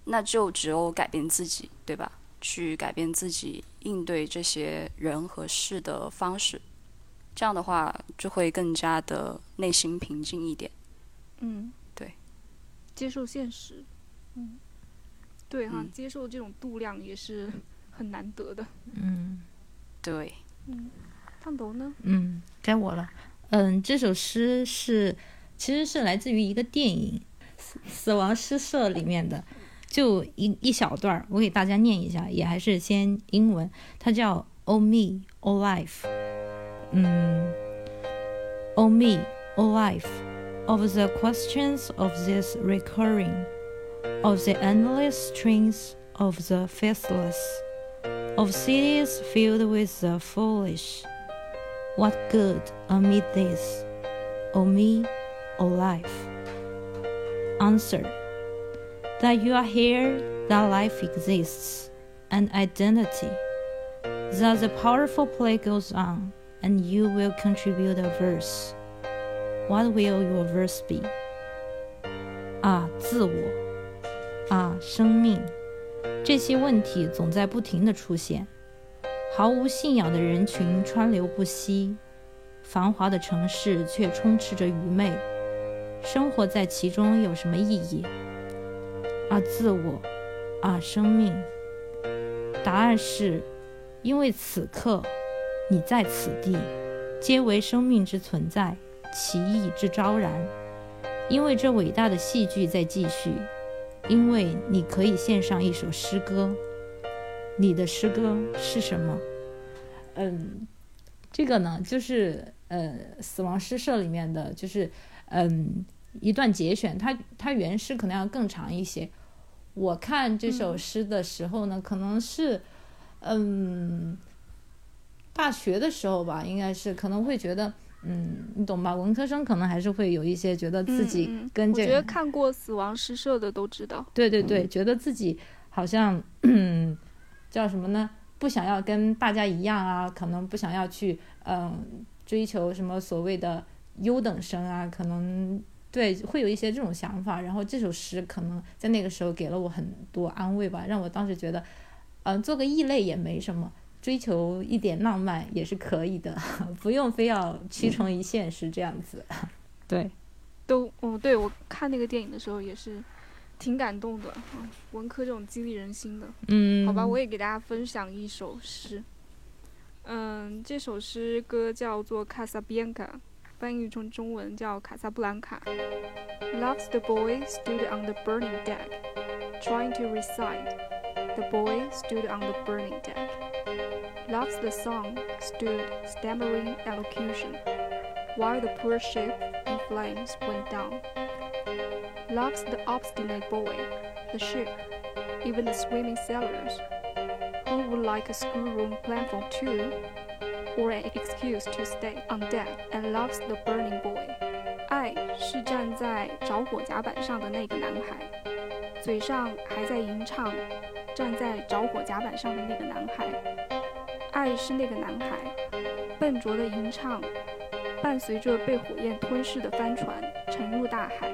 D: 那就只有改变自己，对吧？去改变自己应对这些人和事的方式，这样的话就会更加的内心平静一点。
B: 嗯，
D: 对，
B: 接受现实。嗯，对哈，
D: 嗯
B: 接受这种度量也是 *laughs* 很难得的。
C: 嗯
D: 对，
B: 嗯，烫头呢？
C: 嗯，该我了。嗯，这首诗是其实是来自于一个电影《死死亡诗社》里面的，就一一小段儿，我给大家念一下，也还是先英文，它叫 "O me, O life"。嗯，O me, O life, of the questions of this recurring, of the endless strings of the faithless, of cities filled with the foolish. What good amid this? O me, or life? Answer that you are here, that life exists, and identity. That the powerful play goes on, and you will contribute a verse. What will your verse be? 啊，自我， 啊，生命，这些问题总在不停的出现。毫无信仰的人群川流不息，繁华的城市却充斥着愚昧。生活在其中有什么意义？啊，自我，啊，生命。答案是，因为此刻你在此地，皆为生命之存在，奇异之昭然。因为这伟大的戏剧在继续，因为你可以献上一首诗歌。你的诗歌是什么？嗯，这个呢，就是呃，《死亡诗社》里面的就是嗯一段节选，它它原诗可能要更长一些。我看这首诗的时候呢，可能是嗯大学的时候吧，应该是可能会觉得嗯，你懂吧？文科生可能还是会有一些觉得自己跟这
B: 个，我觉得看过《死亡诗社》的都知道。
C: 对对对，觉得自己好像嗯叫什么呢？不想要跟大家一样啊，可能不想要去嗯追求什么所谓的优等生啊，可能对会有一些这种想法。然后这首诗可能在那个时候给了我很多安慰吧，让我当时觉得，嗯，做个异类也没什么，追求一点浪漫也是可以的，*laughs* 不用非要屈从于现实这样子。*laughs* 对，
B: 都哦，对我看那个电影的时候也是。挺感动的，文科这种激励人心的。
C: 嗯，
B: 好吧，我也给大家分享一首诗。嗯，这首诗歌叫做《卡萨比安卡》，翻译成中文叫《卡萨布兰卡》。Loves the boy stood on the burning deck, trying to recite. The boy stood on the burning deck. Loves the song stood stammering elocution, while the poor ship in flames went down. Loves the obstinate boy, the ship, even the swimming sailors, who would like a schoolroom plan for two, or an excuse to stay on deck, and loves the burning boy. 爱是站在着火甲板上的那个男孩，嘴上还在吟唱站在着火甲板上的那个男孩。 爱是那个男孩，笨拙的吟唱，伴随着被火焰吞噬的帆船沉入大海。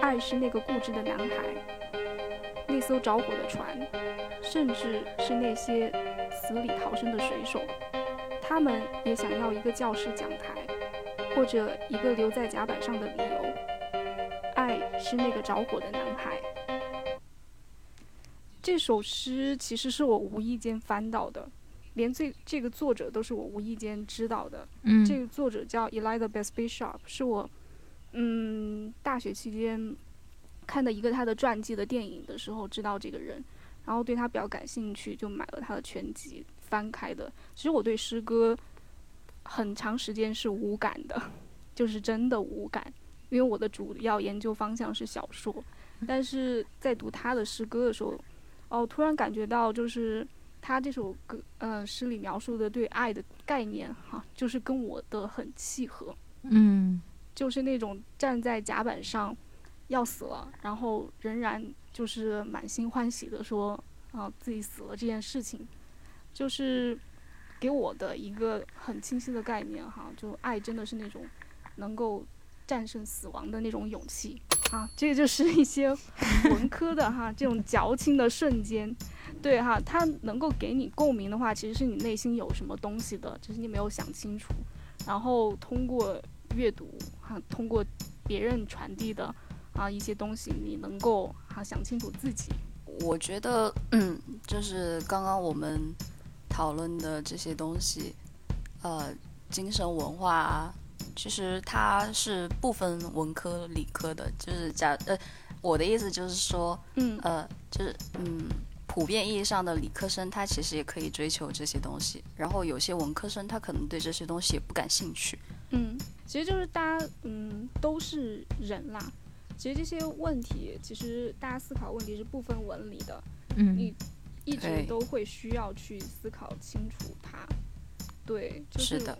B: 爱是那个固执的男孩，那艘着火的船，甚至是那些死里逃生的水手，他们也想要一个教室讲台，或者一个留在甲板上的理由。爱是那个着火的男孩。这首诗其实是我无意间翻到的，连这这个作者都是我无意间知道的。
C: 嗯，
B: 这个作者叫 Elizabeth Bishop，是我。嗯，大学期间看的一个他的传记的电影的时候，知道这个人，然后对他比较感兴趣，就买了他的全集翻开的。其实我对诗歌很长时间是无感的，*laughs* 就是真的无感，因为我的主要研究方向是小说。但是在读他的诗歌的时候，哦，突然感觉到就是他这首歌，呃，诗里描述的对爱的概念，哈，就是跟我的很契合。
C: 嗯。
B: 就是那种站在甲板上，要死了，然后仍然就是满心欢喜的说，啊，自己死了这件事情，就是给我的一个很清晰的概念哈，就爱真的是那种能够战胜死亡的那种勇气啊，这个就是一些文科的哈，这种矫情的瞬间，对哈，它能够给你共鸣的话，其实是你内心有什么东西的，只是你没有想清楚，然后通过。阅读哈，通过别人传递的啊一些东西，你能够哈想清楚自己。
D: 我觉得，嗯，就是刚刚我们讨论的这些东西，呃，精神文化啊，其实它是不分文科理科的。就是假呃，我的意思就是说，
B: 嗯，
D: 呃，就是嗯，普遍意义上的理科生，他其实也可以追求这些东西。然后有些文科生，他可能对这些东西也不感兴趣。
B: 嗯。其实就是大家，嗯，都是人啦。其实这些问题，其实大家思考问题是不分文理的。
C: 嗯，
B: 你一直都会需要去思考清楚它。对，就是的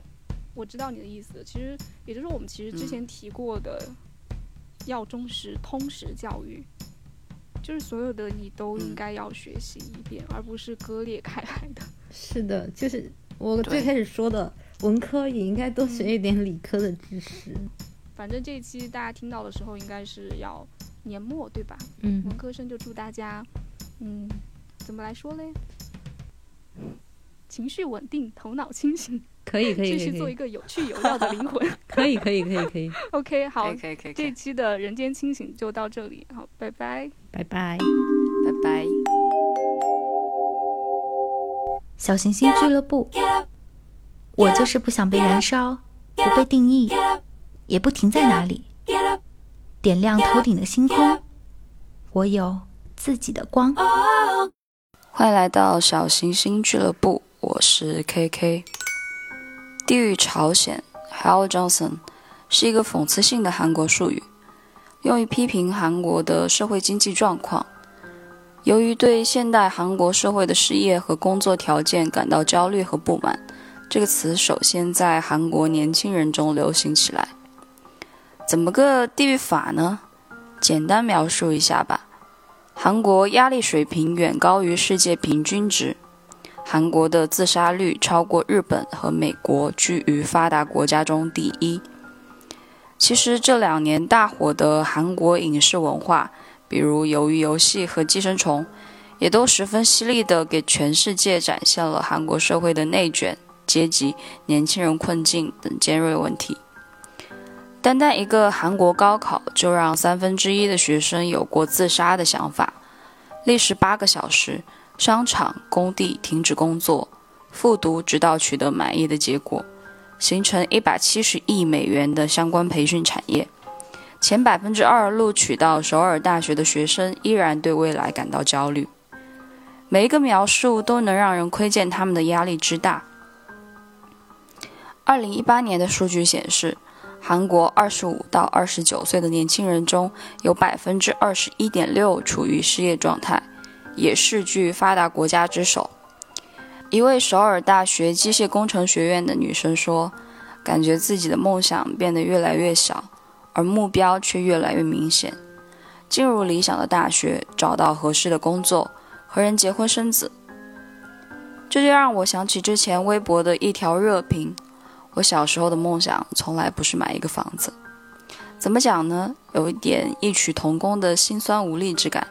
B: 我知道你的意思。其实也就是说，我们其实之前提过的，要重视通识教育，就是所有的你都应该要学习一遍，而不是割裂开来的。*laughs*
C: 是的，就是我最开始说的，文科也应该多学一点理科的知识。
B: 反正这一期大家听到的时候，应该是要年末，对吧？
C: 嗯
B: 文科生就祝大家，嗯，怎么来说嘞？情绪稳定，头脑清醒，*laughs*
C: 可以可以
B: 继续
C: 可以可以
B: 做一个有趣有料的灵魂。*laughs*
C: 可以可以可以可以，*laughs*
B: OK，好
D: 可以，可以
B: 这，期的人间清醒就到这里，好，拜拜。
C: 拜拜。
D: 拜拜。
A: 小行星俱乐部，我就是不想被燃烧，不被定义，也不停在哪里，点亮头顶的星空。我有自己的光。
D: 欢迎来到小行星俱乐部，我是 KK。地狱朝鲜 （Hell Johnson） 是一个讽刺性的韩国术语，用于批评韩国的社会经济状况。由于对现代韩国社会的失业和工作条件感到焦虑和不满，这个词首先在韩国年轻人中流行起来。怎么个地狱法呢？简单描述一下吧。韩国压力水平远高于世界平均值，韩国的自杀率超过日本和美国，居于发达国家中第一。其实这两年大火的韩国影视文化，比如《鱿鱼游戏》和《寄生虫》，也都十分犀利地给全世界展现了韩国社会的内卷、阶级、年轻人困境等尖锐问题。单单一个韩国高考，就让三分之一的学生有过自杀的想法。历时八个小时，商场、工地停止工作，复读直到取得满意的结果，形成一百七十亿美元的相关培训产业。前百分之二录取到首尔大学的学生依然对未来感到焦虑。每一个描述都能让人窥见他们的压力之大。二零一八年的数据显示，韩国二十五到二十九岁的年轻人中有百分之二十一点六处于失业状态，也是居发达国家之首。一位首尔大学机械工程学院的女生说：“感觉自己的梦想变得越来越小，而目标却越来越明显。进入理想的大学，找到合适的工作，和人结婚生子。”这就让我想起之前微博的一条热评。我小时候的梦想从来不是买一个房子，怎么讲呢？有一点异曲同工的辛酸无力之感。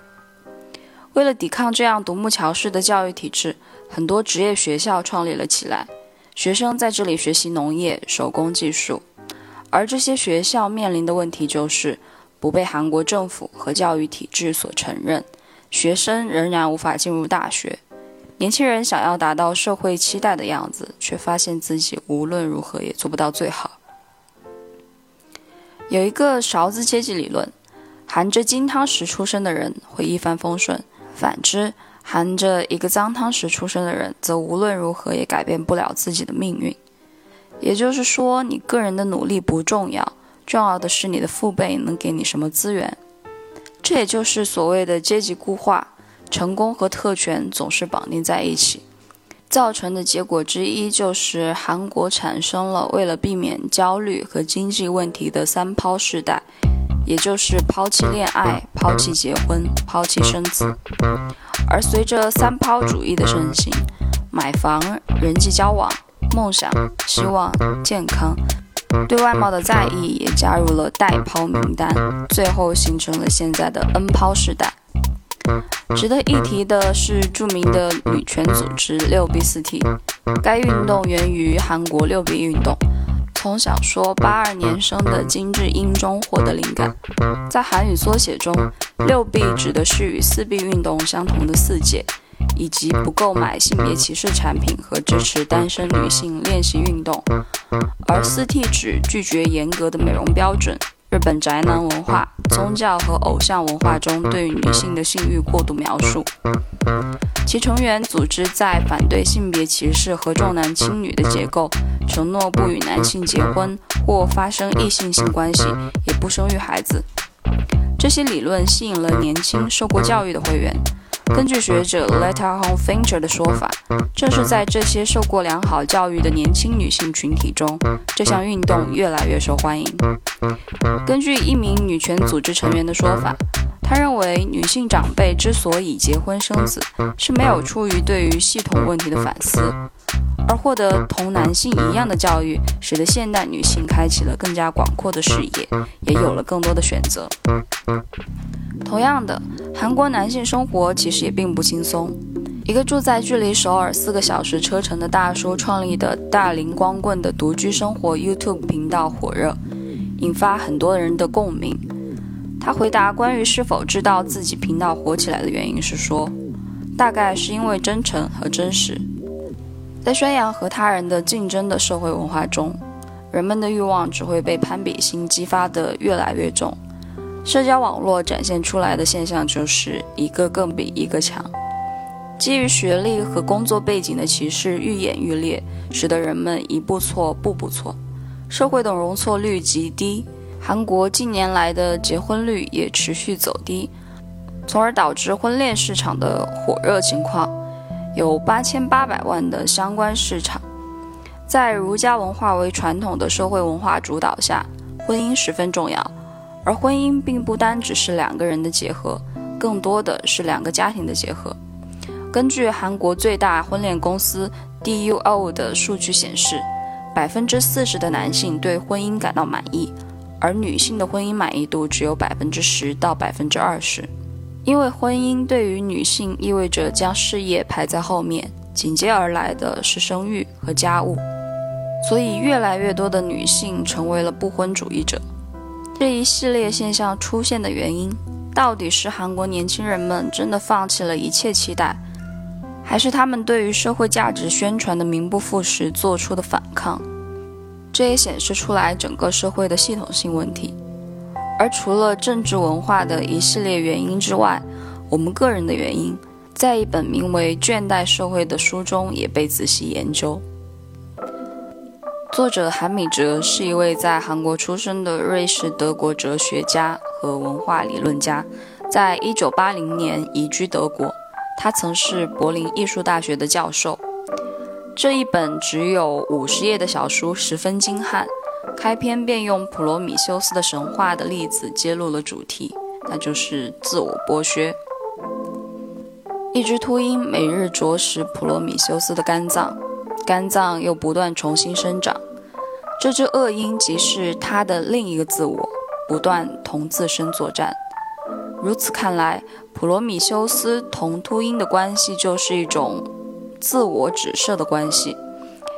D: 为了抵抗这样独木桥式的教育体制，很多职业学校创立了起来，学生在这里学习农业、手工技术。而这些学校面临的问题就是不被韩国政府和教育体制所承认，学生仍然无法进入大学。年轻人想要达到社会期待的样子，却发现自己无论如何也做不到最好。有一个勺子阶级理论，含着金汤匙出生的人会一帆风顺，反之，含着一个脏汤匙出生的人则无论如何也改变不了自己的命运。也就是说，你个人的努力不重要，重要的是你的父辈能给你什么资源。这也就是所谓的阶级固化。成功和特权总是绑定在一起，造成的结果之一就是韩国产生了为了避免焦虑和经济问题的三抛世代，也就是抛弃恋爱、抛弃结婚、抛弃生子。而随着三抛主义的盛行，买房、人际交往、梦想、希望、健康，对外貌的在意也加入了代抛名单，最后形成了现在的 N 抛时代。值得一提的是，著名的女权组织六 B 四 T，该运动源于韩国六 B 运动，从小说八二年生的金智英中获得灵感。在韩语缩写中，六 B 指的是与四 B 运动相同的四界，以及不购买性别歧视产品和支持单身女性练习运动，而四 T 指拒绝严格的美容标准。日本宅男文化、宗教和偶像文化中对于女性的性欲过度描述，其成员组织在反对性别歧视和重男轻女的结构，承诺不与男性结婚或发生异性性关系，也不生育孩子。这些理论吸引了年轻受过教育的会员，根据学者 Letta Home Fincher 的说法，正是在这些受过良好教育的年轻女性群体中，这项运动越来越受欢迎。根据一名女权组织成员的说法，他认为女性长辈之所以结婚生子，是没有出于对于系统问题的反思，而获得同男性一样的教育，使得现代女性开启了更加广阔的视野，也有了更多的选择。同样的，韩国男性生活其实也并不轻松。一个住在距离首尔四个小时车程的大叔创立的大龄光棍的独居生活 YouTube 频道火热，引发很多人的共鸣。他回答关于是否知道自己频道火起来的原因是说，大概是因为真诚和真实。在宣扬和他人的竞争的社会文化中，人们的欲望只会被攀比心激发得越来越重。社交网络展现出来的现象就是一个更比一个强，基于学历和工作背景的歧视愈演愈烈，使得人们一步错步步错，社会的容错率极低。韩国近年来的结婚率也持续走低，从而导致婚恋市场的火热情况，有八千八百万的相关市场。在儒家文化为传统的社会文化主导下，婚姻十分重要。而婚姻并不单只是两个人的结合，更多的是两个家庭的结合。根据韩国最大婚恋公司 DUO 的数据显示，百分之四十的男性对婚姻感到满意，而女性的婚姻满意度只有百分之十到百分之二十。因为婚姻对于女性意味着将事业排在后面，紧接而来的是生育和家务，所以越来越多的女性成为了不婚主义者。这一系列现象出现的原因，到底是韩国年轻人们真的放弃了一切期待，还是他们对于社会价值宣传的名不副实做出的反抗？这也显示出来整个社会的系统性问题。而除了政治文化的一系列原因之外，我们个人的原因，在一本名为《倦怠社会》的书中也被仔细研究。作者韩米哲是一位在韩国出生的瑞士德国哲学家和文化理论家，在一九八零年移居德国。他曾是柏林艺术大学的教授。这一本只有五十页的小书十分精悍，开篇便用普罗米修斯的神话的例子揭露了主题，那就是自我剥削。一只秃鹰每日啄食普罗米修斯的肝脏。肝脏又不断重新生长，这只恶鹰即是它的另一个自我，不断同自身作战。如此看来，普罗米修斯同秃鹰的关系就是一种自我指涉的关系，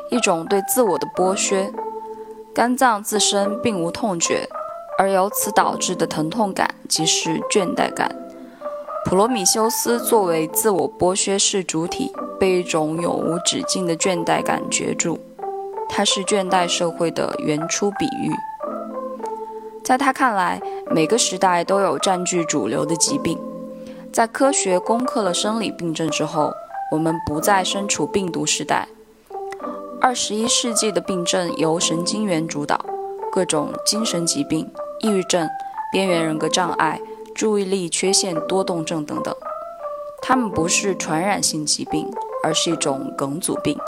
D: 一种对自我的剥削。肝脏自身并无痛觉，而由此导致的疼痛感即是倦怠感。普罗米修斯作为自我剥削式主体。被一种永无止境的倦怠感攫住，它是倦怠社会的原初比喻。在他看来，每个时代都有占据主流的疾病。在科学攻克了生理病症之后，我们不再身处病毒时代。二十一世纪的病症由神经元主导，各种精神疾病、抑郁症、边缘人格障碍、注意力缺陷多动症等等，它们不是传染性疾病。而是一种梗阻病，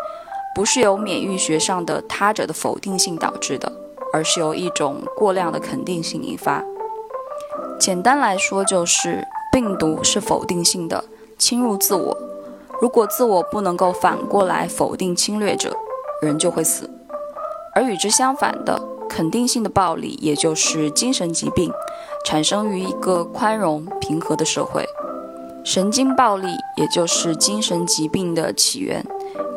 D: 不是由免疫学上的他者的否定性导致的，而是由一种过量的肯定性引发。简单来说，就是病毒是否定性的侵入自我，如果自我不能够反过来否定侵略者，人就会死。而与之相反的肯定性的暴力，也就是精神疾病，产生于一个宽容平和的社会。神经暴力，也就是精神疾病的起源，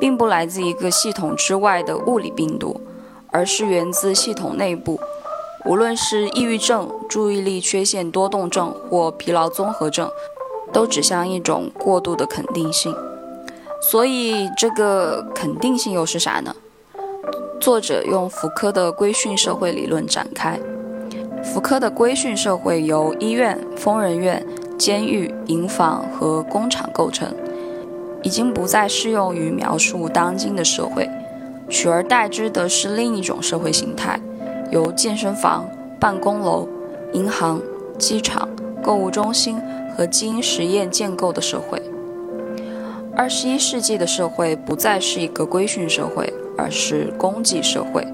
D: 并不来自一个系统之外的物理病毒，而是源自系统内部。无论是抑郁症、注意力缺陷多动症或疲劳综合症，都指向一种过度的肯定性。所以，这个肯定性又是啥呢？作者用福柯的规训社会理论展开。福柯的规训社会由医院、疯人院。监狱、营房和工厂构成，已经不再适用于描述当今的社会，取而代之的是另一种社会形态，由健身房、办公楼、银行、机场、购物中心和基因实验建构的社会。二十一世纪的社会不再是一个规训社会，而是公给社会。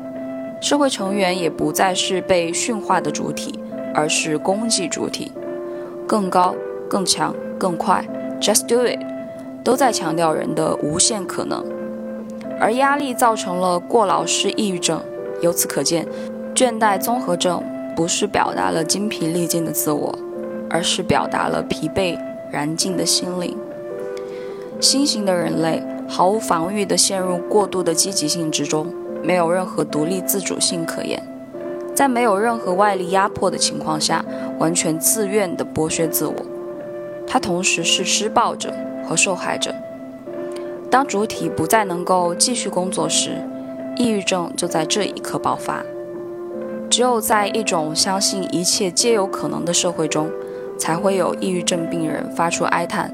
D: 社会成员也不再是被驯化的主体，而是供给主体。更高、更强、更快，Just do it，都在强调人的无限可能。而压力造成了过劳式抑郁症。由此可见，倦怠综合症不是表达了精疲力尽的自我，而是表达了疲惫燃尽的心灵。新型的人类毫无防御地陷入过度的积极性之中。没有任何独立自主性可言，在没有任何外力压迫的情况下，完全自愿地剥削自我。他同时是施暴者和受害者。当主体不再能够继续工作时，抑郁症就在这一刻爆发。只有在一种相信一切皆有可能的社会中，才会有抑郁症病人发出哀叹：“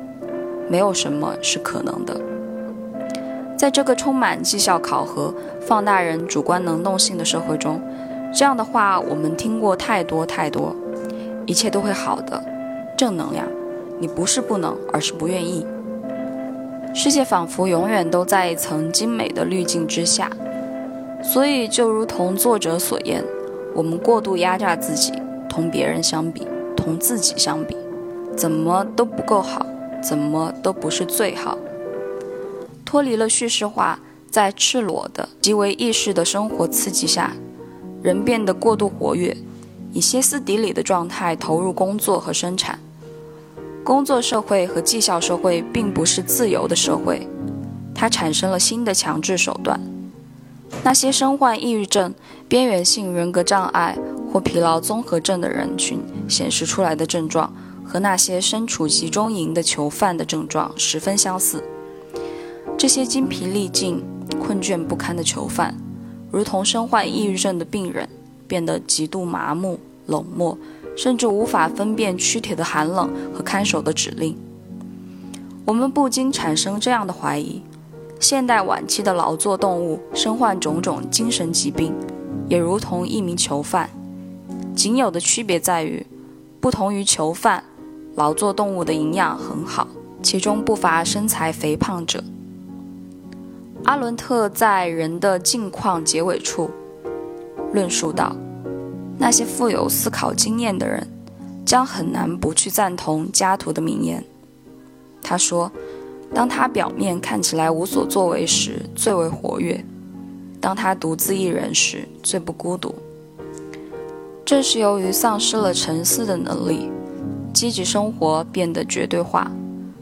D: 没有什么是可能的。”在这个充满绩效考核、放大人主观能动性的社会中，这样的话我们听过太多太多。一切都会好的，正能量。你不是不能，而是不愿意。世界仿佛永远都在一层精美的滤镜之下，所以就如同作者所言，我们过度压榨自己，同别人相比，同自己相比，怎么都不够好，怎么都不是最好。脱离了叙事化，在赤裸的、极为意识的生活刺激下，人变得过度活跃，以歇斯底里的状态投入工作和生产。工作社会和绩效社会并不是自由的社会，它产生了新的强制手段。那些身患抑郁症、边缘性人格障碍或疲劳综合症的人群显示出来的症状，和那些身处集中营的囚犯的症状十分相似。这些精疲力尽、困倦不堪的囚犯，如同身患抑郁症的病人，变得极度麻木、冷漠，甚至无法分辨躯体的寒冷和看守的指令。我们不禁产生这样的怀疑：现代晚期的劳作动物身患种种精神疾病，也如同一名囚犯。仅有的区别在于，不同于囚犯，劳作动物的营养很好，其中不乏身材肥胖者。阿伦特在《人的境况》结尾处论述道：“那些富有思考经验的人，将很难不去赞同加图的名言。他说，当他表面看起来无所作为时，最为活跃；当他独自一人时，最不孤独。正是由于丧失了沉思的能力，积极生活变得绝对化，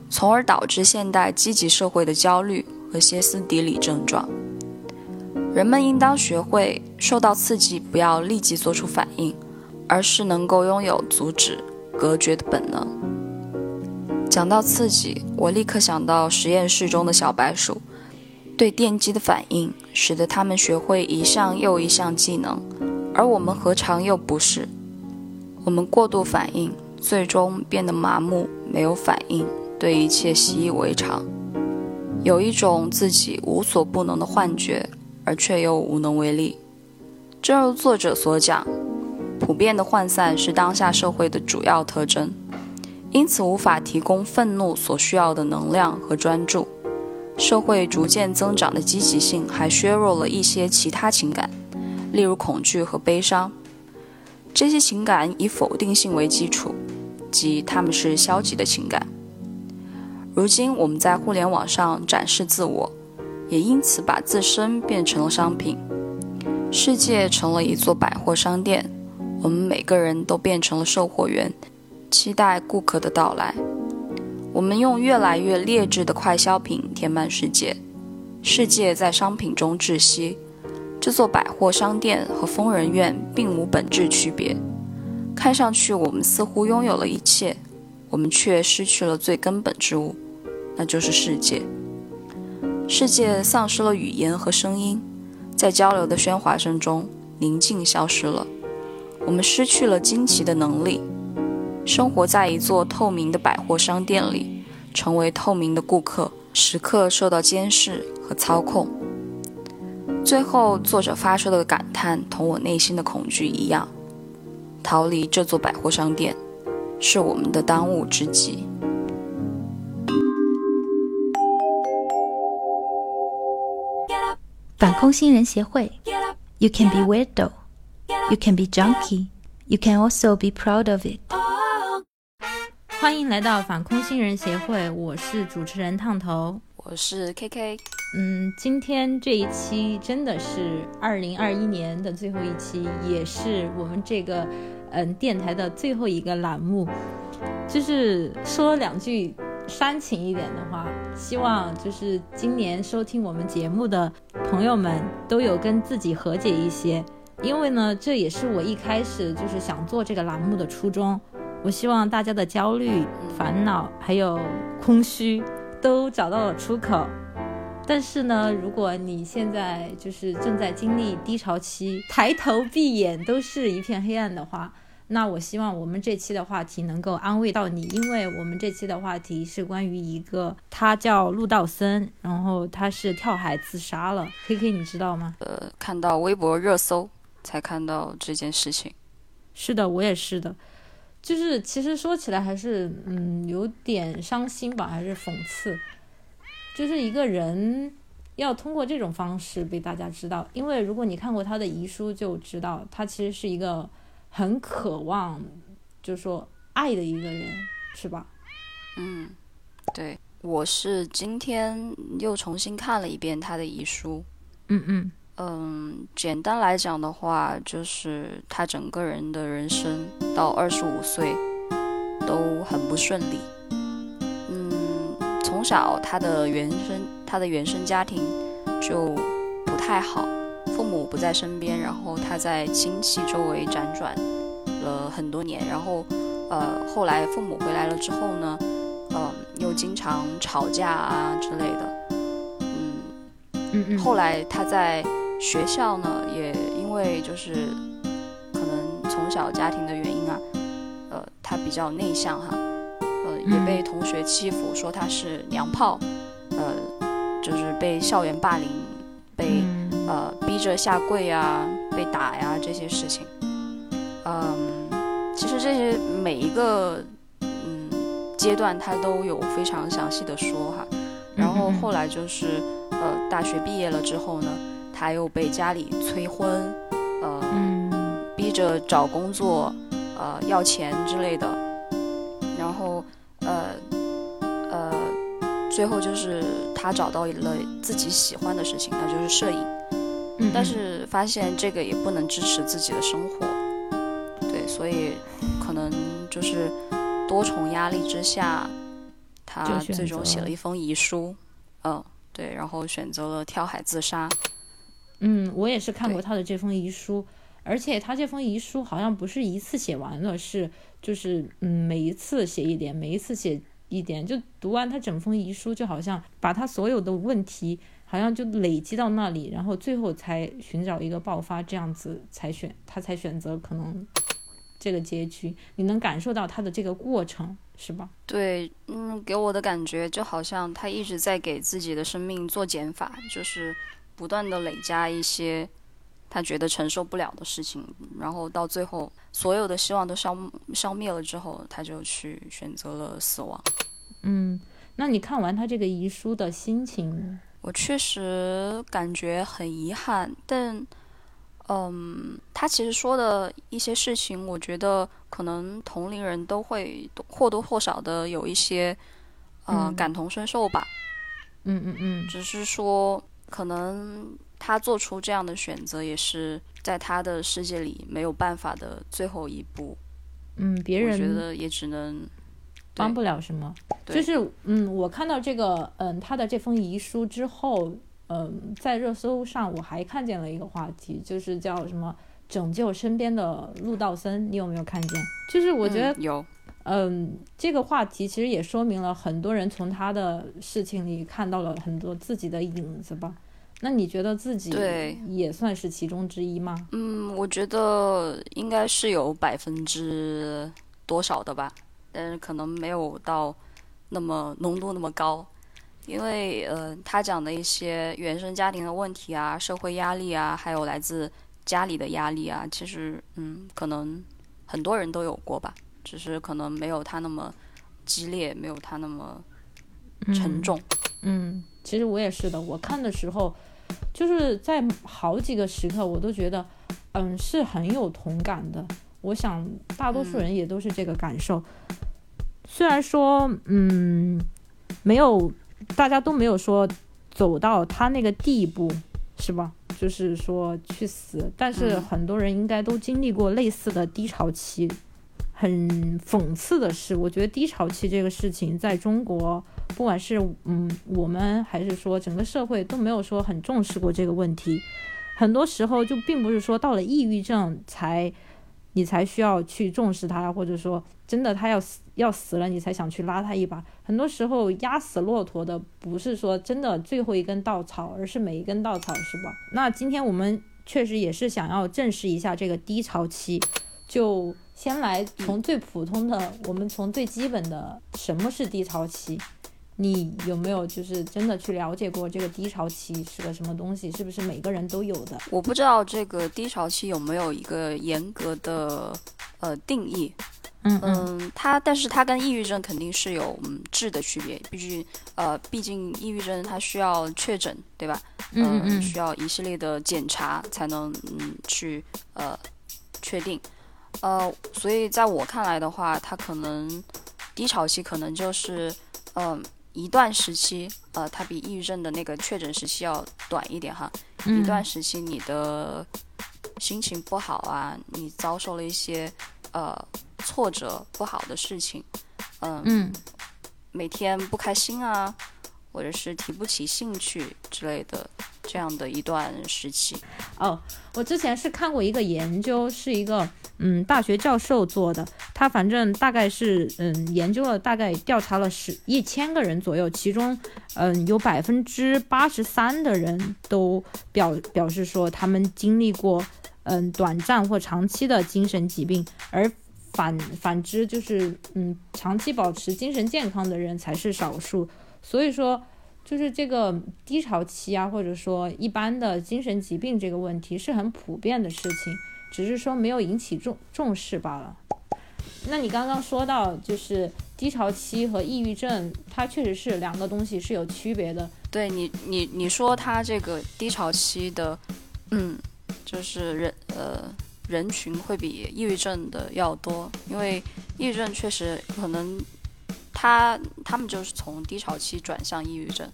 D: 从而导致现代积极社会的焦虑。”和歇斯底里症状，人们应当学会受到刺激不要立即做出反应，而是能够拥有阻止、隔绝的本能。讲到刺激，我立刻想到实验室中的小白鼠，对电击的反应使得它们学会一项又一项技能，而我们何尝又不是？我们过度反应，最终变得麻木，没有反应，对一切习以为常。有一种自己无所不能的幻觉，而却又无能为力。正如作者所讲，普遍的涣散是当下社会的主要特征，因此无法提供愤怒所需要的能量和专注。社会逐渐增长的积极性还削弱了一些其他情感，例如恐惧和悲伤。这些情感以否定性为基础，即它们是消极的情感。如今我们在互联网上展示自我，也因此把自身变成了商品。世界成了一座百货商店，我们每个人都变成了售货员，期待顾客的到来。我们用越来越劣质的快消品填满世界，世界在商品中窒息。这座百货商店和疯人院并无本质区别。看上去我们似乎拥有了一切，我们却失去了最根本之物。那就是世界。世界丧失了语言和声音，在交流的喧哗声中，宁静消失了。我们失去了惊奇的能力，生活在一座透明的百货商店里，成为透明的顾客，时刻受到监视和操控。最后，作者发出的感叹同我内心的恐惧一样：逃离这座百货商店，是我们的当务之急。
A: 反空心人协会，You can be weird though，You can be junky，You can also be proud of it。
C: 欢迎来到反空心人协会，我是主持人烫头，
D: 我是 KK。
C: 嗯，今天这一期真的是二零二一年的最后一期，也是我们这个嗯电台的最后一个栏目。就是说两句煽情一点的话，希望就是今年收听我们节目的朋友们都有跟自己和解一些，因为呢，这也是我一开始就是想做这个栏目的初衷。我希望大家的焦虑、烦恼还有空虚都找到了出口。但是呢，如果你现在就是正在经历低潮期，抬头闭眼都是一片黑暗的话，那我希望我们这期的话题能够安慰到你，因为我们这期的话题是关于一个，他叫陆道森，然后他是跳海自杀了。K K，你知道吗？
D: 呃，看到微博热搜才看到这件事情。
C: 是的，我也是的。就是其实说起来还是嗯有点伤心吧，还是讽刺。就是一个人要通过这种方式被大家知道，因为如果你看过他的遗书，就知道他其实是一个。很渴望，就是说爱的一个人，是吧？
D: 嗯，对，我是今天又重新看了一遍他的遗书。
C: 嗯嗯
D: 嗯，简单来讲的话，就是他整个人的人生到二十五岁都很不顺利。嗯，从小他的原生他的原生家庭就不太好。父母不在身边，然后他在亲戚周围辗转了很多年，然后，呃，后来父母回来了之后呢，嗯，又经常吵架啊之类的，
C: 嗯嗯嗯。
D: 后来他在学校呢，也因为就是可能从小家庭的原因啊，呃，他比较内向哈，呃，也被同学欺负，说他是娘炮，呃，就是被校园霸凌，被。呃，逼着下跪啊，被打呀，这些事情，嗯，其实这些每一个嗯阶段，他都有非常详细的说哈。然后后来就是呃，大学毕业了之后呢，他又被家里催婚，呃，逼着找工作，呃，要钱之类的。然后呃呃，最后就是他找到了自己喜欢的事情，那就是摄影。但是发现这个也不能支持自己的生活，对，所以可能就是多重压力之下，他最终写了一封遗书，嗯，对，然后选择了跳海自杀。
C: 嗯，我也是看过他的这封遗书，而且他这封遗书好像不是一次写完了，是就是嗯每一次写一点，每一次写一点，就读完他整封遗书，就好像把他所有的问题。好像就累积到那里，然后最后才寻找一个爆发，这样子才选他才选择可能这个结局。你能感受到他的这个过程是吧？
D: 对，嗯，给我的感觉就好像他一直在给自己的生命做减法，就是不断的累加一些他觉得承受不了的事情，然后到最后所有的希望都消消灭了之后，他就去选择了死亡。
C: 嗯，那你看完他这个遗书的心情？
D: 我确实感觉很遗憾，但，嗯，他其实说的一些事情，我觉得可能同龄人都会或多或少的有一些，呃，感同身受吧。
C: 嗯嗯嗯。
D: 只是说，可能他做出这样的选择，也是在他的世界里没有办法的最后一步。
C: 嗯，别人
D: 觉得也只能。
C: 帮不了什么，就是嗯，我看到这个嗯他的这封遗书之后，嗯，在热搜上我还看见了一个话题，就是叫什么拯救身边的陆道森，你有没有看见？就是我觉得
D: 有，
C: 嗯，这个话题其实也说明了很多人从他的事情里看到了很多自己的影子吧。那你觉得自己也算是其中之一吗？
D: 嗯，我觉得应该是有百分之多少的吧。但是可能没有到那么浓度那么高，因为呃，他讲的一些原生家庭的问题啊、社会压力啊，还有来自家里的压力啊，其实嗯，可能很多人都有过吧，只是可能没有他那么激烈，没有他那么沉重。
C: 嗯，其实我也是的，我看的时候，就是在好几个时刻，我都觉得，嗯，是很有同感的。我想大多数人也都是这个感受。虽然说，嗯，没有，大家都没有说走到他那个地步，是吧？就是说去死，但是很多人应该都经历过类似的低潮期。很讽刺的是，我觉得低潮期这个事情在中国，不管是嗯我们还是说整个社会都没有说很重视过这个问题。很多时候就并不是说到了抑郁症才你才需要去重视他，或者说真的他要死要死了你才想去拉他一把。很多时候压死骆驼的不是说真的最后一根稻草，而是每一根稻草，是吧？那今天我们确实也是想要正视一下这个低潮期，就。先来从最普通的，我们从最基本的，什么是低潮期？你有没有就是真的去了解过这个低潮期是个什么东西？是不是每个人都有的？
D: 我不知道这个低潮期有没有一个严格的呃定义。
C: 嗯嗯，
D: 它但是它跟抑郁症肯定是有嗯质的区别，毕竟呃毕竟抑郁症它需要确诊，对吧？
C: 嗯嗯，
D: 需要一系列的检查才能嗯去呃确定。呃，所以在我看来的话，它可能低潮期可能就是，嗯，一段时期，呃，它比抑郁症的那个确诊时期要短一点哈。一段时期你的心情不好啊，你遭受了一些呃挫折、不好的事情，嗯，每天不开心啊，或者是提不起兴趣之类的。这样的一段时期
C: 哦，我之前是看过一个研究，是一个嗯大学教授做的，他反正大概是嗯研究了大概调查了十一千个人左右，其中嗯有百分之八十三的人都表表示说他们经历过嗯短暂或长期的精神疾病，而反反之就是嗯长期保持精神健康的人才是少数，所以说。就是这个低潮期啊，或者说一般的精神疾病这个问题是很普遍的事情，只是说没有引起重重视罢了。那你刚刚说到，就是低潮期和抑郁症，它确实是两个东西是有区别的。
D: 对你，你你说它这个低潮期的，嗯，就是人呃人群会比抑郁症的要多，因为抑郁症确实可能。他他们就是从低潮期转向抑郁症，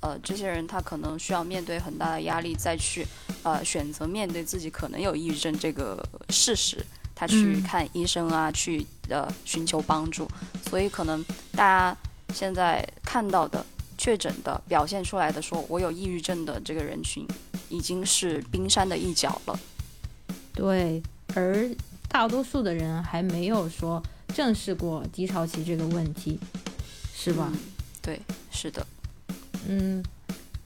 D: 呃，这些人他可能需要面对很大的压力，再去呃选择面对自己可能有抑郁症这个事实，他去看医生啊，去呃寻求帮助。所以可能大家现在看到的确诊的表现出来的说我有抑郁症的这个人群，已经是冰山的一角了。
C: 对，而大多数的人还没有说。正视过低潮期这个问题，是吧？
D: 对，是的。
C: 嗯，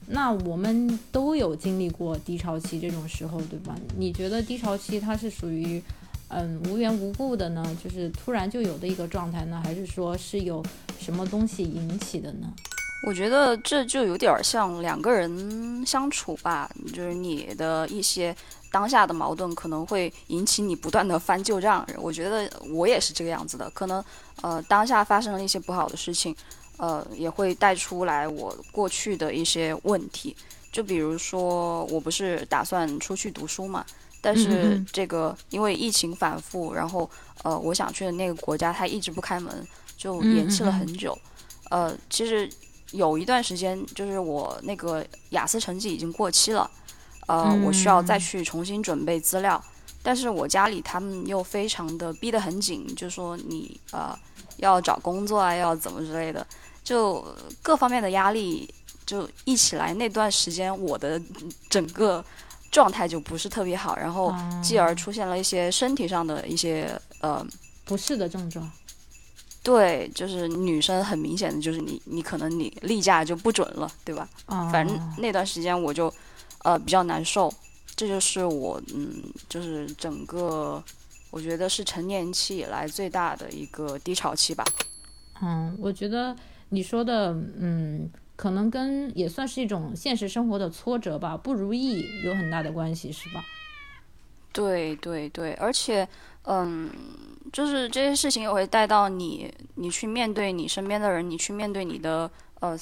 C: 那我们都有经历过低潮期这种时候，对吧？你觉得低潮期它是属于嗯无缘无故的呢？就是突然就有的一个状态呢？还是说是有什么东西引起的呢？
D: 我觉得这就有点像两个人相处吧，就是你的一些。当下的矛盾可能会引起你不断的翻旧账，我觉得我也是这个样子的。可能，呃，当下发生了一些不好的事情，呃，也会带出来我过去的一些问题。就比如说，我不是打算出去读书嘛，但是这个因为疫情反复，然后，呃，我想去的那个国家它一直不开门，就延期了很久。呃，其实有一段时间，就是我那个雅思成绩已经过期了。呃，我需要再去重新准备资料，但是我家里他们又非常的逼得很紧，就说你呃要找工作啊，要怎么之类的，就各方面的压力就一起来。那段时间我的整个状态就不是特别好，然后继而出现了一些身体上的一些呃
C: 不适的症状。
D: 对，就是女生很明显的就是你你可能你例假就不准了，对吧？反正那段时间我就。呃，比较难受，这就是我，嗯，就是整个，我觉得是成年期以来最大的一个低潮期吧。
C: 嗯，我觉得你说的，嗯，可能跟也算是一种现实生活的挫折吧，不如意有很大的关系，是吧？
D: 对对对，而且，嗯，就是这些事情也会带到你，你去面对你身边的人，你去面对你的呃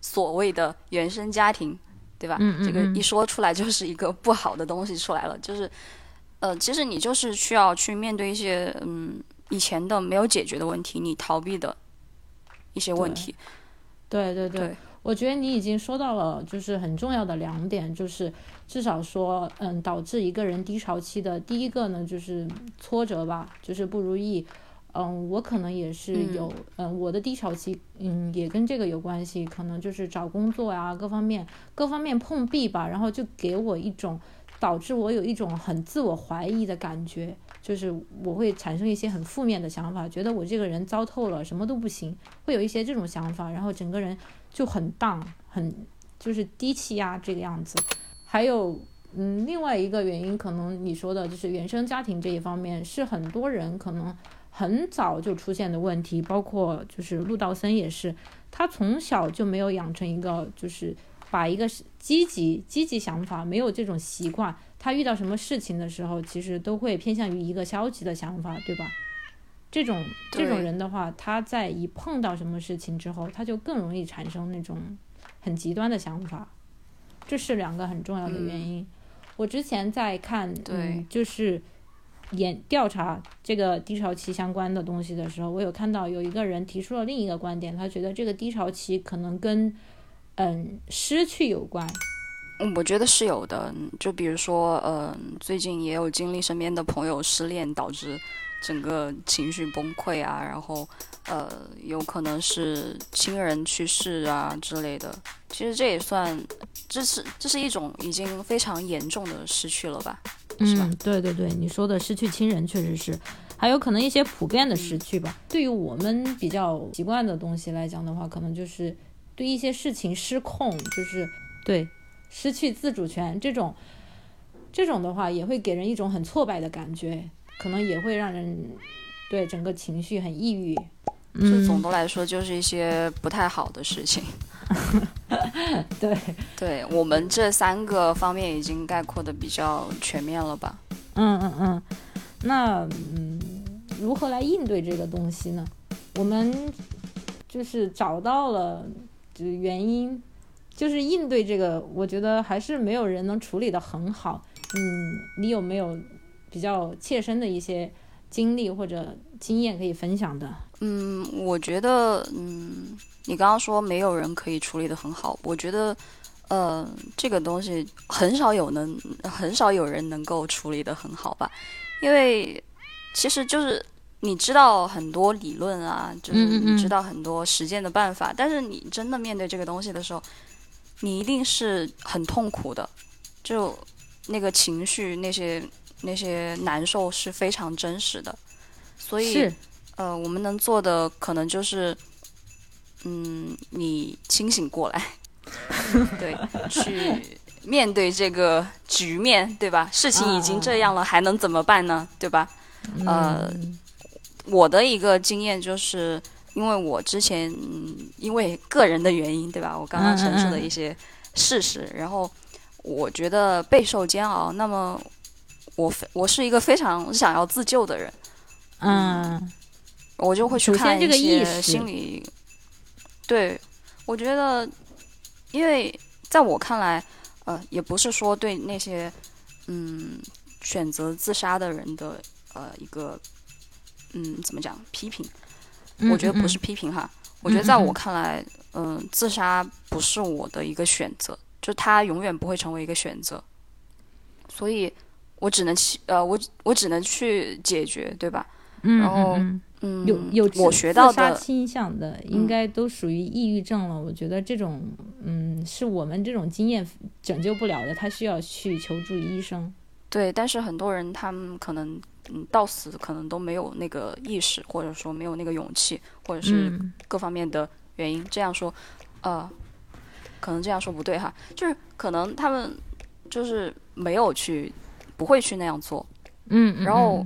D: 所谓的原生家庭。对吧？
C: 嗯嗯
D: 这个
C: 嗯
D: 一说出来就是一个不好的东西出来了，就是呃，其实你就是需要去面对一些嗯以前的没有解决的问题，你逃避的一些问
C: 对
D: 题。
C: 对对对，
D: 对
C: 我觉得你已经说到了，就是很重要的两点，就是至少说，嗯，导致一个人低潮期的第一个呢，就是挫折吧，就是不如意。嗯，我可能也是有，嗯，我的低潮期，嗯，也跟这个有关系，可能就是找工作呀，各方面各方面碰壁吧，然后就给我一种导致我有一种很自我怀疑的感觉，就是我会产生一些很负面的想法，觉得我这个人糟透了，什么都不行，会有一些这种想法，然后整个人就很荡，很就是低气压这个样子。还有，嗯，另外一个原因，可能你说的就是原生家庭这一方面，是很多人可能很早就出现的问题，包括就是陆道森也是，他从小就没有养成一个就是把一个积极积极想法，没有这种习惯，他遇到什么事情的时候，其实都会偏向于一个消极的想法，对吧？这种这种人的话，他在一碰到什么事情之后，他就更容易产生那种很极端的想法，这是两个很重要的原因。我之前在看，
D: 对
C: 嗯，就是研调查这个低潮期相关的东西的时候，我有看到有一个人提出了另一个观点，他觉得这个低潮期可能跟嗯失去有关。
D: 嗯，我觉得是有的。嗯就比如说，呃，最近也有经历身边的朋友失恋，导致整个情绪崩溃啊，然后呃，有可能是亲人去世啊之类的。其实这也算，这是这是一种已经非常严重的失去了吧？是吧
C: 嗯，对对对，你说的失去亲人确实是，还有可能一些普遍的失去吧。对于我们比较习惯的东西来讲的话，可能就是对一些事情失控，就是对失去自主权这种，这种的话也会给人一种很挫败的感觉，可能也会让人对整个情绪很抑郁。
D: 就总的来说，就是一些不太好的事情。*laughs*
C: 对，
D: 对我们这三个方面已经概括的比较全面了吧？
C: 嗯嗯嗯，那嗯，如何来应对这个东西呢？我们就是找到了就是原因，就是应对这个，我觉得还是没有人能处理的很好。嗯，你有没有比较切身的一些经历或者经验可以分享的？
D: 嗯，我觉得，嗯，你刚刚说没有人可以处理的很好，我觉得，呃，这个东西很少有能，很少有人能够处理的很好吧，因为其实就是你知道很多理论啊，就是你知道很多实践的办法，但是你真的面对这个东西的时候，你一定是很痛苦的，就那个情绪那些那些难受是非常真实的，所以。呃，我们能做的可能就是，嗯，你清醒过来，对，去面对这个局面，对吧？事情已经这样了，还能怎么办呢？对吧？呃，
C: 嗯
D: 我的一个经验就是，因为我之前、嗯、因为个人的原因，对吧？我刚刚陈述的一些事实，然后我觉得备受煎熬。那么我非我是一个非常想要自救的人。
C: 嗯
D: 我就会去看一
C: 这个意
D: 些心理。对，我觉得，因为在我看来，呃，也不是说对那些嗯选择自杀的人的呃一个嗯怎么讲批评，
C: 嗯
D: 我觉得不是
C: 嗯
D: 批评哈。我觉得在我看来，嗯、自杀不是我的一个选择，就他永远不会成为一个选择，所以我只能去呃，我我只能去解决，对吧？
C: 嗯
D: 然后
C: 嗯有有
D: 我学到的，
C: 倾向的，应
D: 嗯
C: 该都属于抑郁症了。我觉得这种，嗯，是我们这种经验拯救不了的，他需要去求助于医生。
D: 对，但是很多人他们可能嗯到死可能都没有那个意识，或者说没有那个勇气，或者是
C: 嗯
D: 各方面的原因。这样说，呃，可能这样说不对哈，就是可能他们就是没有去，不会去那样做。
C: 嗯，嗯
D: 然后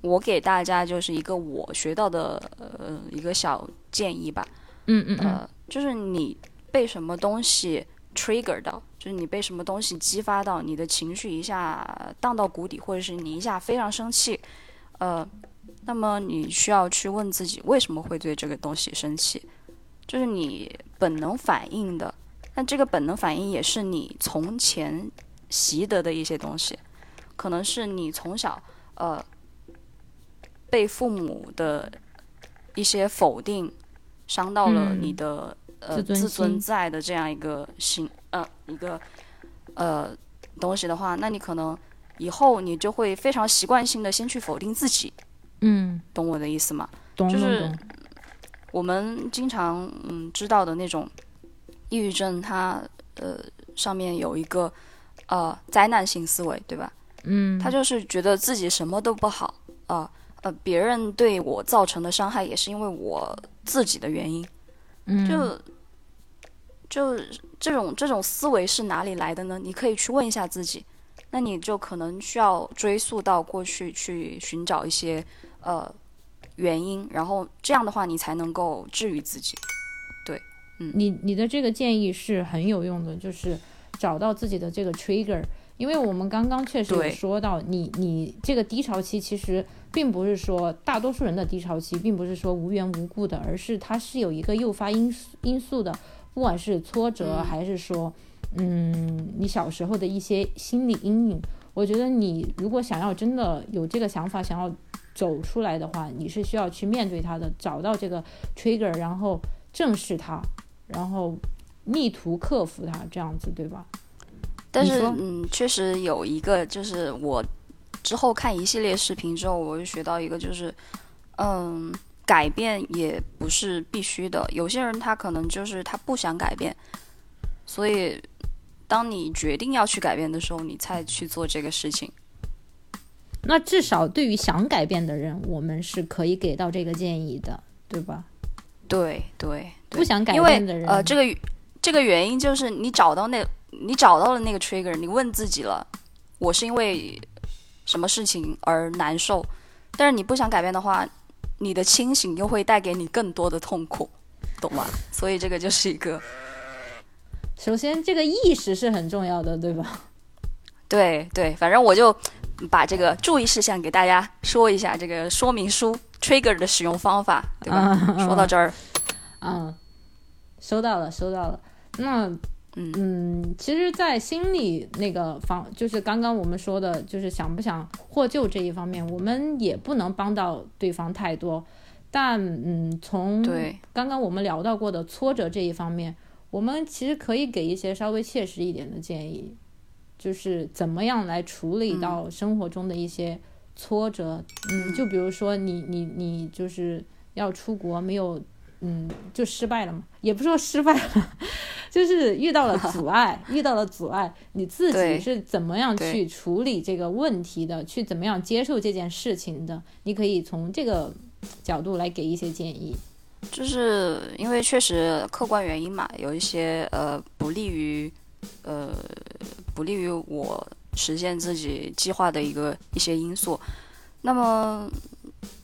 D: 我给大家就是一个我学到的呃一个小建议吧，
C: 嗯嗯嗯。
D: 呃，就是你被什么东西 trigger 到，就是你被什么东西激发到，你的情绪一下荡到谷底，或者是你一下非常生气，呃，那么你需要去问自己为什么会对这个东西生气，就是你本能反应的那这个本能反应也是你从前习得的一些东西，可能是你从小呃被父母的一些否定伤到了
C: 嗯
D: 你的、呃
C: 自尊
D: 自尊
C: 心
D: 在的这样一个心呃一个呃东西的话，那你可能以后你就会非常习惯性的先去否定自己，
C: 嗯，
D: 懂我的意思吗？
C: 懂
D: 就是我们经常嗯知道的那种抑郁症，它呃上面有一个呃灾难性思维，对吧？
C: 嗯，
D: 他就是觉得自己什么都不好啊呃别人对我造成的伤害也是因为我自己的原因，
C: 嗯
D: 就就这种这种思维是哪里来的呢？你可以去问一下自己，那你就可能需要追溯到过去去寻找一些呃原因，然后这样的话你才能够治愈自己。
C: 对，嗯你你的这个建议是很有用的，就是找到自己的这个 trigger，因为我们刚刚确实有说到，你你这个低潮期其实并不是说大多数人的低潮期，并不是说无缘无故的，而是它是有一个诱发因素因素的，不管是挫折
D: 嗯
C: 还是说，嗯，你小时候的一些心理阴影，我觉得你如果想要真的有这个想法，想要走出来的话，你是需要去面对它的，找到这个 trigger，然后正视它，然后力图克服它，这样子对吧？
D: 但是嗯，确实有一个，就是我之后看一系列视频之后，我就学到一个，就是嗯，改变也不是必须的。有些人他可能就是他不想改变，所以当你决定要去改变的时候，你才去做这个事情。
C: 那至少对于想改变的人，我们是可以给到这个建议的，对吧？
D: 对对对，
C: 不想改变的人，
D: 呃，这个这个原因就是你找到那，你找到了那个 trigger，你问自己了，我是因为什么事情而难受，但是你不想改变的话，你的清醒又会带给你更多的痛苦，懂吗？所以这个就是一个
C: 首先这个意识是很重要的，对吧？
D: 对对，反正我就把这个注意事项给大家说一下，这个说明书 trigger 的使用方法，对吧？
C: 嗯
D: 说到这儿，
C: 嗯，收到了，收到了。那
D: 嗯
C: 嗯，其实，在心理那个方，就是刚刚我们说的，就是想不想获救这一方面，我们也不能帮到对方太多。但嗯，从
D: 对
C: 刚刚我们聊到过的挫折这一方面，我们其实可以给一些稍微切实一点的建议，就是怎么样来处理到生活中的一些挫折。嗯，就比如说你你你就是要出国，没有嗯就失败了嘛，也不是说失败了，*laughs* 就是遇到了阻碍，遇到了阻碍，你自己是怎么样去处理这个问题的，去怎么样接受这件事情的，你可以从这个角度来给一些建议。
D: 就是因为确实客观原因嘛，有一些呃不利于呃不利于我实现自己计划的一个一些因素。那么，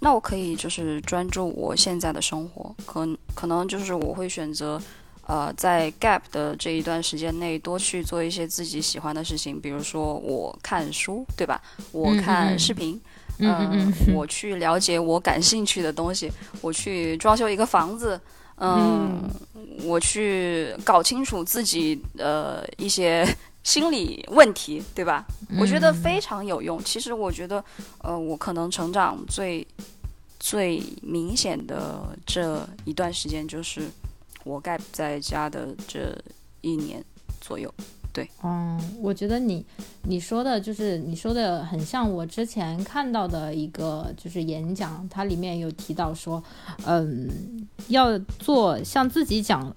D: 那我可以就是专注我现在的生活，可可能就是我会选择呃在 gap 的这一段时间内多去做一些自己喜欢的事情，比如说我看书，对吧？我看
C: 嗯
D: 视频。
C: 嗯
D: 呃
C: 嗯嗯，*laughs*
D: 我去了解我感兴趣的东西，我去装修一个房子，嗯，我去搞清楚自己呃一些心理问题，对吧？我觉得非常有用。其实我觉得，呃，我可能成长最最明显的这一段时间，就是我 gap 在家的这一年左右。
C: 对嗯，我觉得你你说的就是你说的很像我之前看到的一个就是演讲，它里面有提到说，嗯，要做像自己讲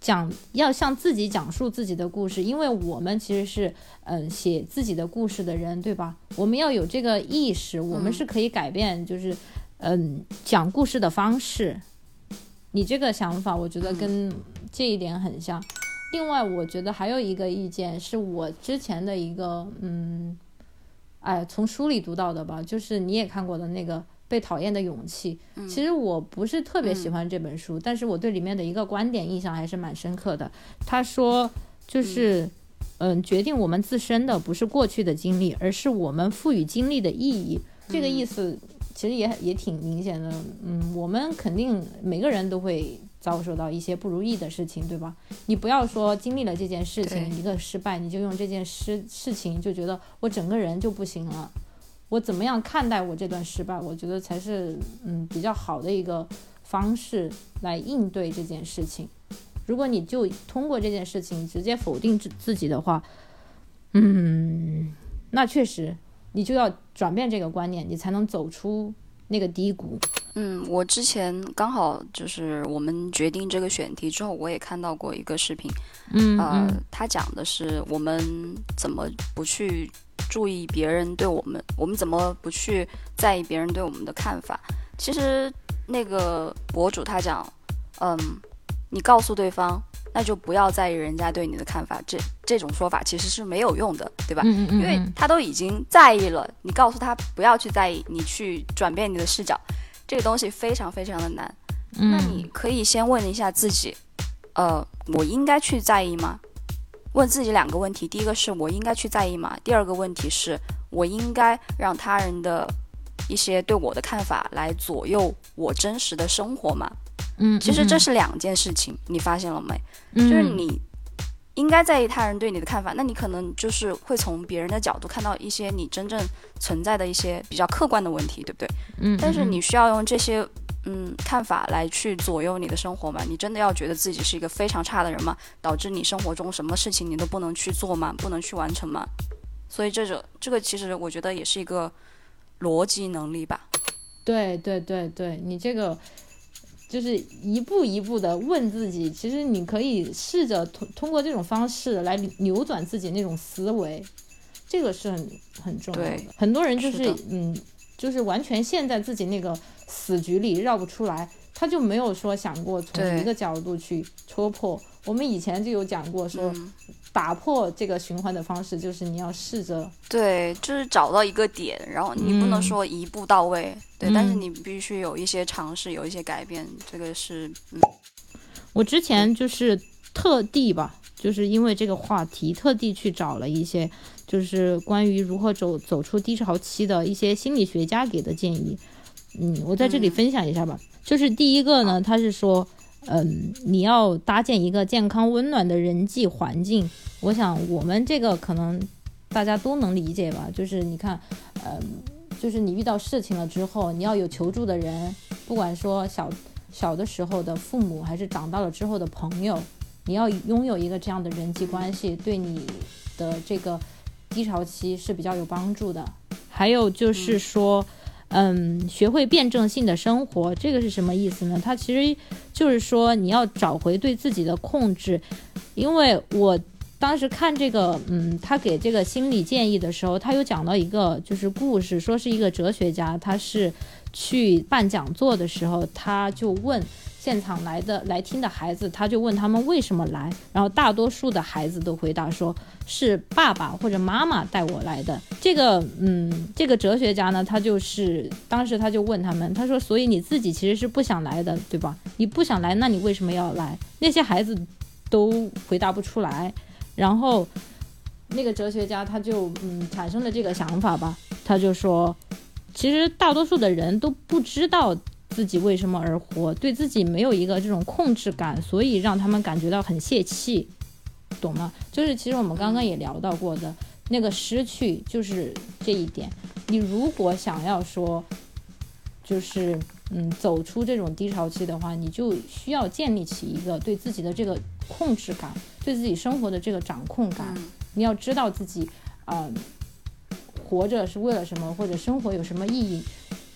C: 讲，要向自己讲述自己的故事，因为我们其实是嗯写自己的故事的人，对吧？我们要有这个意识，我们
D: 嗯
C: 是可以改变，就是嗯讲故事的方式。你这个想法，我觉得跟这一点很像。另外，我觉得还有一个意见是我之前的一个，嗯，哎，从书里读到的吧，就是你也看过的那个《被讨厌的勇气》。其实我不是特别喜欢这本书，但是我对里面的一个观点印象还是蛮深刻的。他说，就是，嗯，决定我们自身的不是过去的经历，而是我们赋予经历的意义。这个意思其实也也挺明显的。嗯，我们肯定每个人都会遭受到一些不如意的事情，对吧？你不要说经历了这件事情一个失败，你就用这件事事情就觉得我整个人就不行了。我怎么样看待我这段失败？我觉得才是嗯比较好的一个方式来应对这件事情。如果你就通过这件事情直接否定自自己的话，嗯，那确实你就要转变这个观念，你才能走出那个低谷。
D: 嗯，我之前刚好就是我们决定这个选题之后，我也看到过一个视频，
C: 嗯
D: 呃，他讲的是我们怎么不去注意别人对我们，我们怎么不去在意别人对我们的看法。其实那个博主他讲，嗯，你告诉对方，那就不要在意人家对你的看法，这这种说法其实是没有用的，对吧？
C: 嗯嗯嗯，
D: 因为他都已经在意了，你告诉他不要去在意，你去转变你的视角，这个东西非常非常的难。
C: 嗯
D: 那你可以先问一下自己，呃，我应该去在意吗？问自己两个问题，第一个是我应该去在意吗？第二个问题是我应该让他人的一些对我的看法来左右我真实的生活吗？
C: 嗯，
D: 其实这
C: 是
D: 是两件事情，你发现了没？
C: 就
D: 就是你应该在意他人对你的看法，那你可能就是会从别人的角度看到一些你真正存在的一些比较客观的问题，对不对？
C: 嗯，
D: 但是你需要用这些嗯看法来去左右你的生活吗？你真的要觉得自己是一个非常差的人吗？导致你生活中什么事情你都不能去做吗？不能去完成吗？所以这种这个其实我觉得也是一个逻辑能力吧。
C: 对对对对，你这个就是一步一步的问自己，其实你可以试着通通过这种方式来扭转自己那种思维，这个是很很重要的。很多人就是
D: 是
C: 嗯，就是完全陷在自己那个死局里绕不出来，他就没有说想过从一个角度去戳破。我们以前就有讲过说，
D: 嗯，
C: 打破这个循环的方式就是你要试着
D: 对，就是找到一个点，然后你不能
C: 嗯。
D: 说一步到位，对，但是
C: 嗯。
D: 你必须有一些尝试，有一些改变，这个是嗯。
C: 我之前就是特地吧，就是因为这个话题，特地去找了一些，就是关于如何走走出低潮期的一些心理学家给的建议。嗯，我在这里
D: 嗯
C: 分享一下吧。就是第一个呢，他是说，嗯，你要搭建一个健康温暖的人际环境。我想我们这个可能大家都能理解吧。就是你看，嗯，就是你遇到事情了之后，你要有求助的人，不管说小小的时候的父母，还是长大了之后的朋友，你要拥有一个这样的人际关系，对你的这个低潮期是比较有帮助的。还有就是说，嗯，学会辩证性的生活，这个是什么意思呢？它其实就是说你要找回对自己的控制，因为我。当时看这个，嗯，他给这个心理建议的时候，他有讲到一个就是故事，说是一个哲学家，他是去办讲座的时候，他就问现场来的来听的孩子，他就问他们为什么来，然后大多数的孩子都回答说是爸爸或者妈妈带我来的。这个，嗯，这个哲学家呢，他就是当时他就问他们，他说，所以你自己其实是不想来的，对吧？你不想来，那你为什么要来？那些孩子都回答不出来，然后。那个哲学家他就嗯产生了这个想法吧，他就说，其实大多数的人都不知道自己为什么而活，对自己没有一个这种控制感，所以让他们感觉到很泄气，懂吗？就是其实我们刚刚也聊到过的那个失去，就是这一点。你如果想要说，就是嗯走出这种低潮期的话，你就需要建立起一个对自己的这个控制感，对自己生活的这个掌控感。
D: 嗯
C: 你要知道自己，啊、活着是为了什么，或者生活有什么意义。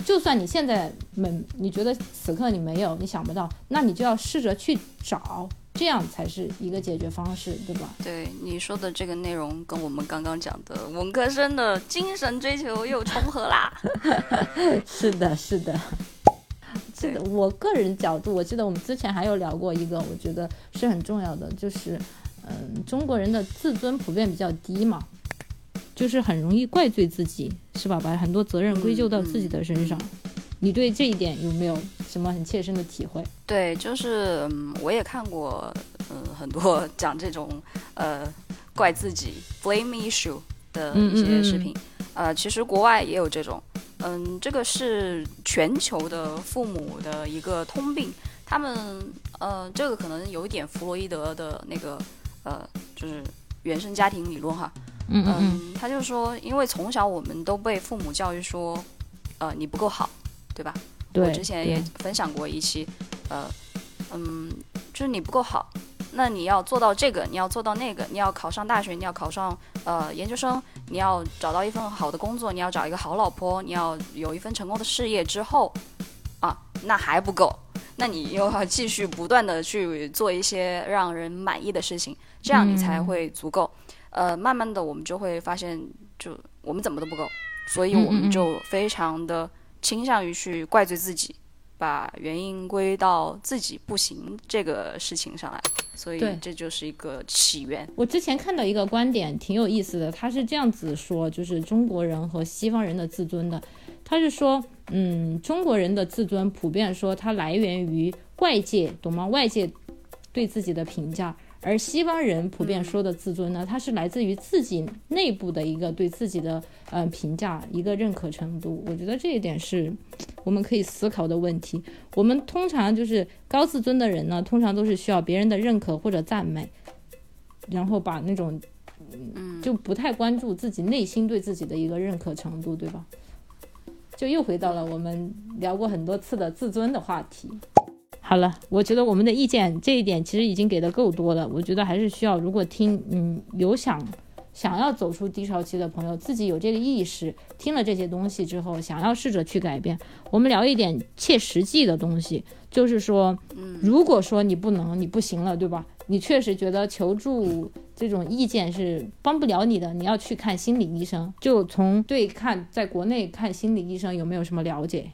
C: 就算你现在没，你觉得此刻你没有，你想不到，那你就要试着去找，这样才是一个解决方式，对吧？
D: 对你说的这个内容跟我们刚刚讲的文科生的精神追求又重合啦。*laughs*
C: 是的，是的。是的，我个人角度，我记得我们之前还有聊过一个，我觉得是很重要的，就是，嗯，中国人的自尊普遍比较低嘛，就是很容易怪罪自己，是吧？把很多责任归咎到自己的身上。你对这一点有没有什么很切身的体会？
D: 对，就是嗯，我也看过嗯很多讲这种呃怪自己 blame issue 的一些视频。呃，其实国外也有这种，嗯，这个是全球的父母的一个通病，他们呃，这个可能有一点弗洛伊德的那个呃，就是原生家庭理论哈。
C: 嗯嗯
D: 嗯，他就说，因为从小我们都被父母教育说，呃，你不够好，对吧？
C: 对。
D: 我之前也分享过一期，呃，嗯，就是你不够好，那你要做到这个，你要做到那个，你要考上大学，你要考上呃研究生，你要找到一份好的工作，你要找一个好老婆，你要有一份成功的事业之后，啊，那还不够，那你又要继续不断的去做一些让人满意的事情，这样你才会足够。呃，慢慢的我们就会发现，就我们怎么都不够，所以我们就非常的倾向于去怪罪自己，把原因归到自己不行这个事情上来，所以这就是一个起源。
C: 我之前看到一个观点挺有意思的，他是这样子说，就是中国人和西方人的自尊的，他是说，嗯，中国人的自尊普遍说它来源于外界，懂吗？外界对自己的评价。而西方人普遍说的自尊呢，它是来自于自己内部的一个对自己的呃评价，一个认可程度。我觉得这一点是我们可以思考的问题。我们通常就是高自尊的人呢，通常都是需要别人的认可或者赞美，然后把那种嗯就不太关注自己内心对自己的一个认可程度，对吧？就又回到了我们聊过很多次的自尊的话题。好了，我觉得我们的意见这一点其实已经给的够多了。我觉得还是需要，如果听，嗯，有想想要走出低潮期的朋友，自己有这个意识，听了这些东西之后，想要试着去改变。我们聊一点切实际的东西，就是说，如果说你不能，你不行了，对吧？你确实觉得求助这种意见是帮不了你的，你要去看心理医生。就从对看在国内看心理医生有没有什么了解？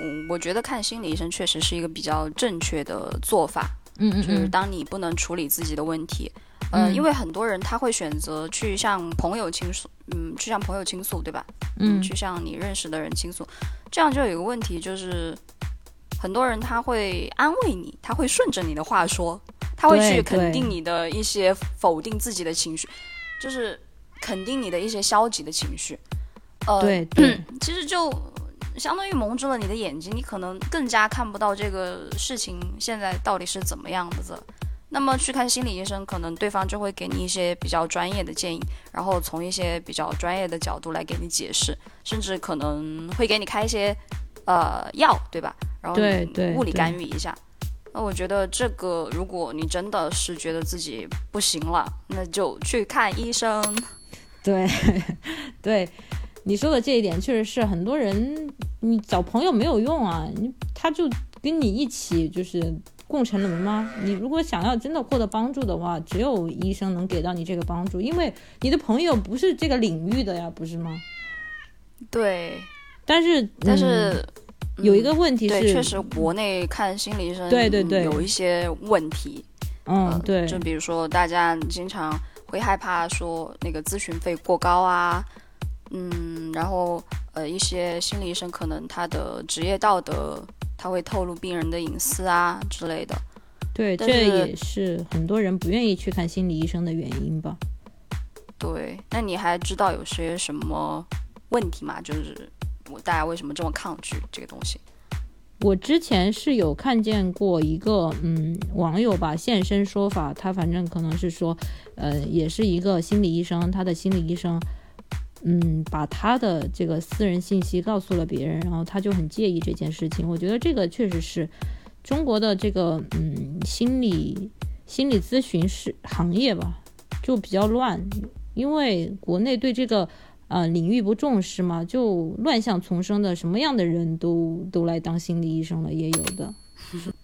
D: 嗯，我觉得看心理医生确实是一个比较正确的做法。
C: 嗯嗯，
D: 就是当你不能处理自己的问题，嗯，因为很多人他会选择去向朋友倾诉，嗯，去向朋友倾诉，对吧？
C: 嗯，
D: 去向你认识的人倾诉，这样就有一个问题，就是很多人他会安慰你，他会顺着你的话说，他会去肯定你的一些否定自己的情绪，就是肯定你的一些消极的情绪。呃，
C: 对对，*clears throat*
D: 其实就。相当于蒙住了你的眼睛，你可能更加看不到这个事情现在到底是怎么样子。那么去看心理医生，可能对方就会给你一些比较专业的建议，然后从一些比较专业的角度来给你解释，甚至可能会给你开一些呃药，对吧？然后
C: 对对
D: 物理干预一下。那我觉得这个，如果你真的是觉得自己不行了，那就去看医生。
C: 对 *laughs* 对。你说的这一点确实是很多人，你找朋友没有用啊，你他就跟你一起就是共沉沦吗？你如果想要真的获得帮助的话，只有医生能给到你这个帮助，因为你的朋友不是这个领域的呀，不是吗？
D: 对，
C: 但是
D: 但是
C: 有一个问题是，
D: 确实国内看心理医生
C: 对对对
D: 有一些问题，
C: 嗯对，
D: 就比如说大家经常会害怕说那个咨询费过高啊。嗯，然后呃，一些心理医生可能他的职业道德，他会透露病人的隐私啊之类的。
C: 对，这也是很多人不愿意去看心理医生的原因吧。
D: 对，那你还知道有些什么问题吗？就是我大家为什么这么抗拒这个东西？
C: 我之前是有看见过一个嗯网友吧现身说法，他反正可能是说，呃，也是一个心理医生，他的心理医生。嗯，把他的这个私人信息告诉了别人，然后他就很介意这件事情。我觉得这个确实是中国的这个嗯心理心理咨询师行业吧，就比较乱，因为国内对这个呃领域不重视嘛，就乱象丛生的，什么样的人都都来当心理医生了，也有的。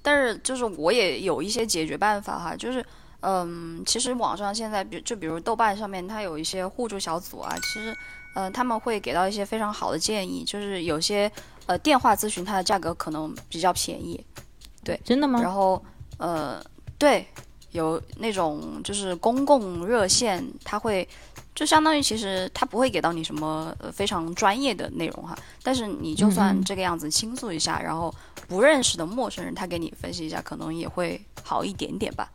D: 但是就是我也有一些解决办法哈，就是。嗯，其实网上现在，比就比如豆瓣上面，它有一些互助小组啊。其实，嗯，他们会给到一些非常好的建议。就是有些呃电话咨询，它的价格可能比较便宜，对，
C: 真的吗？
D: 然后呃，对，有那种就是公共热线，它会就相当于其实它不会给到你什么非常专业的内容哈。但是你就算这个样子倾诉一下，然后不认识的陌生人他给你分析一下，可能也会好一点点吧。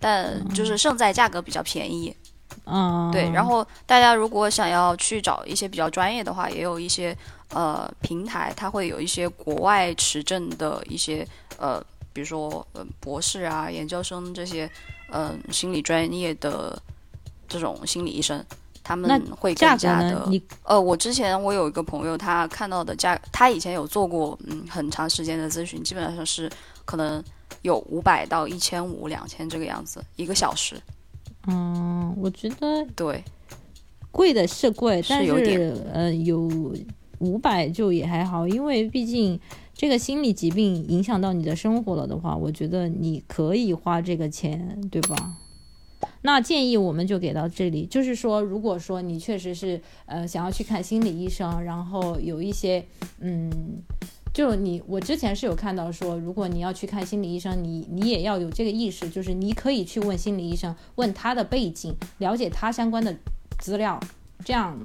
D: 但就是胜在价格比较便宜，
C: 嗯，
D: 对。然后大家如果想要去找一些比较专业的话，也有一些呃平台，它会有一些国外持证的一些呃比如说呃博士啊、研究生这些，嗯、心理专业的这种心理医生，他们会更加的呃，我之前我有一个朋友，他看到的价，他以前有做过嗯很长时间的咨询，基本上是可能有五百到一千五、两千这个样子一个小时。
C: 嗯，我觉得
D: 对，
C: 贵的是贵，但
D: 是有
C: 是呃有五百就也还好，因为毕竟这个心理疾病影响到你的生活了的话，我觉得你可以花这个钱，对吧？那建议我们就给到这里，就是说，如果说你确实是呃想要去看心理医生，然后有一些嗯，就你我之前是有看到说，如果你要去看心理医生，你你也要有这个意识，就是你可以去问心理医生，问他的背景，了解他相关的资料，这样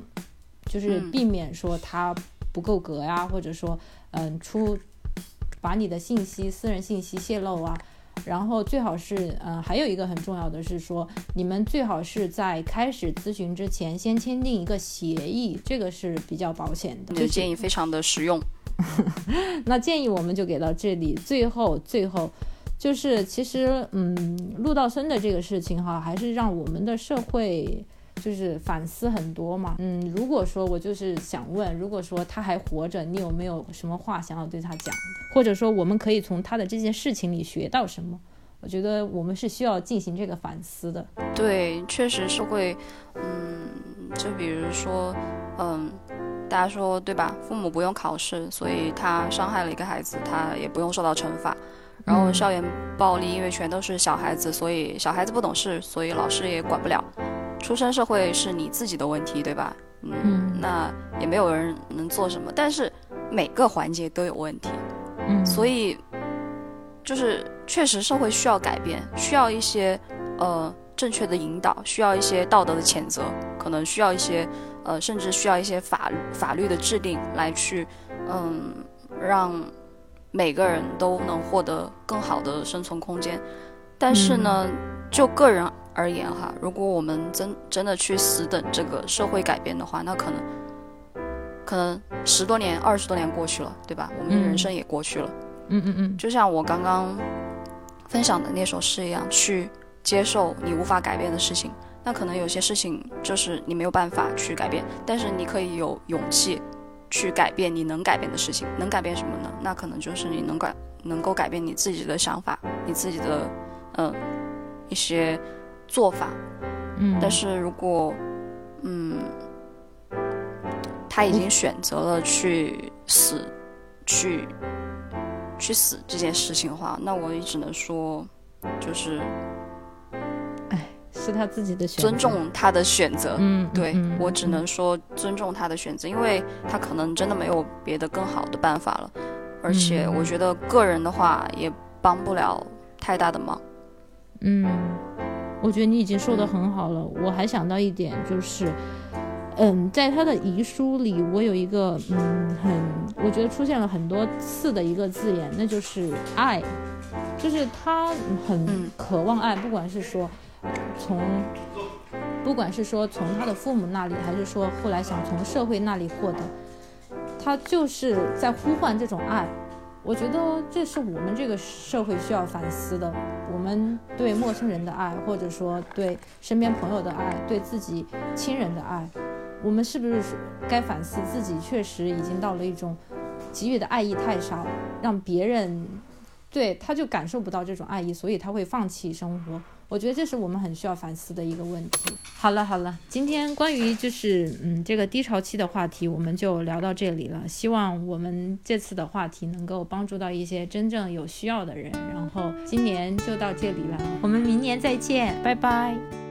C: 就是
D: 嗯
C: 避免说他不够格呀，或者说嗯出把你的信息、私人信息泄露啊。然后最好是，嗯，还有一个很重要的是说，你们最好是在开始咨询之前先签订一个协议，这个是比较保险的。
D: 你的建议非常的实用。*laughs*
C: 那建议我们就给到这里。最后，最后就是其实，嗯，陆道生的这个事情哈，还是让我们的社会就是反思很多嘛。嗯，如果说我就是想问，如果说他还活着，你有没有什么话想要对他讲？或者说我们可以从他的这件事情里学到什么？我觉得我们是需要进行这个反思的。
D: 对，确实是会，嗯，就比如说，嗯，大家说对吧？父母不用考试，所以他伤害了一个孩子，他也不用受到惩罚。然后
C: 嗯
D: 校园暴力，因为全都是小孩子，所以小孩子不懂事，所以老师也管不了。出身社会是你自己的问题，对吧？嗯，
C: 嗯
D: 那也没有人能做什么，但是每个环节都有问题。
C: 嗯，
D: 所以就是确实社会需要改变，需要一些呃正确的引导，需要一些道德的谴责，可能需要一些呃甚至需要一些法法律的制定来去嗯让每个人都能获得更好的生存空间。但是呢，就个人而言哈，如果我们真真的去死等这个社会改变的话，那可能可能十多年、二十多年过去了，对吧？我们的人
C: 嗯
D: 生也过去了。
C: 嗯嗯嗯
D: 就像我刚刚分享的那首诗一样，去接受你无法改变的事情。那可能有些事情就是你没有办法去改变，但是你可以有勇气去改变你能改变的事情。能改变什么呢？那可能就是你能改能够改变你自己的想法，你自己的嗯、一些做法。
C: 嗯，
D: 但是如果嗯他已经选择了去死，去去死这件事情的话，那我也只能说，就是哎
C: 是他自己的选择，
D: 尊重他的选择。
C: 嗯，嗯，
D: 对
C: 嗯
D: 我只能说尊重他的选择，因为他可能真的没有别的更好的办法了，而且
C: 嗯
D: 我觉得个人的话也帮不了太大的忙。
C: 嗯，我觉得你已经说的很好了。我还想到一点，就是，嗯，在他的遗书里，我有一个嗯很，我觉得出现了很多次的一个字眼，那就是爱，就是他很
D: 嗯
C: 渴望爱，不管是说从。不管是说从他的父母那里，还是说后来想从社会那里获得，他就是在呼唤这种爱。我觉得这是我们这个社会需要反思的。我们对陌生人的爱，或者说对身边朋友的爱，对自己亲人的爱，我们是不是该反思自己？确实已经到了一种给予的爱意太少，让别人对他就感受不到这种爱意，所以他会放弃生活。我觉得这是我们很需要反思的一个问题。好了好了，今天关于就是嗯这个低潮期的话题，我们就聊到这里了。希望我们这次的话题能够帮助到一些真正有需要的人。然后今年就到这里了，我们明年再见，拜拜。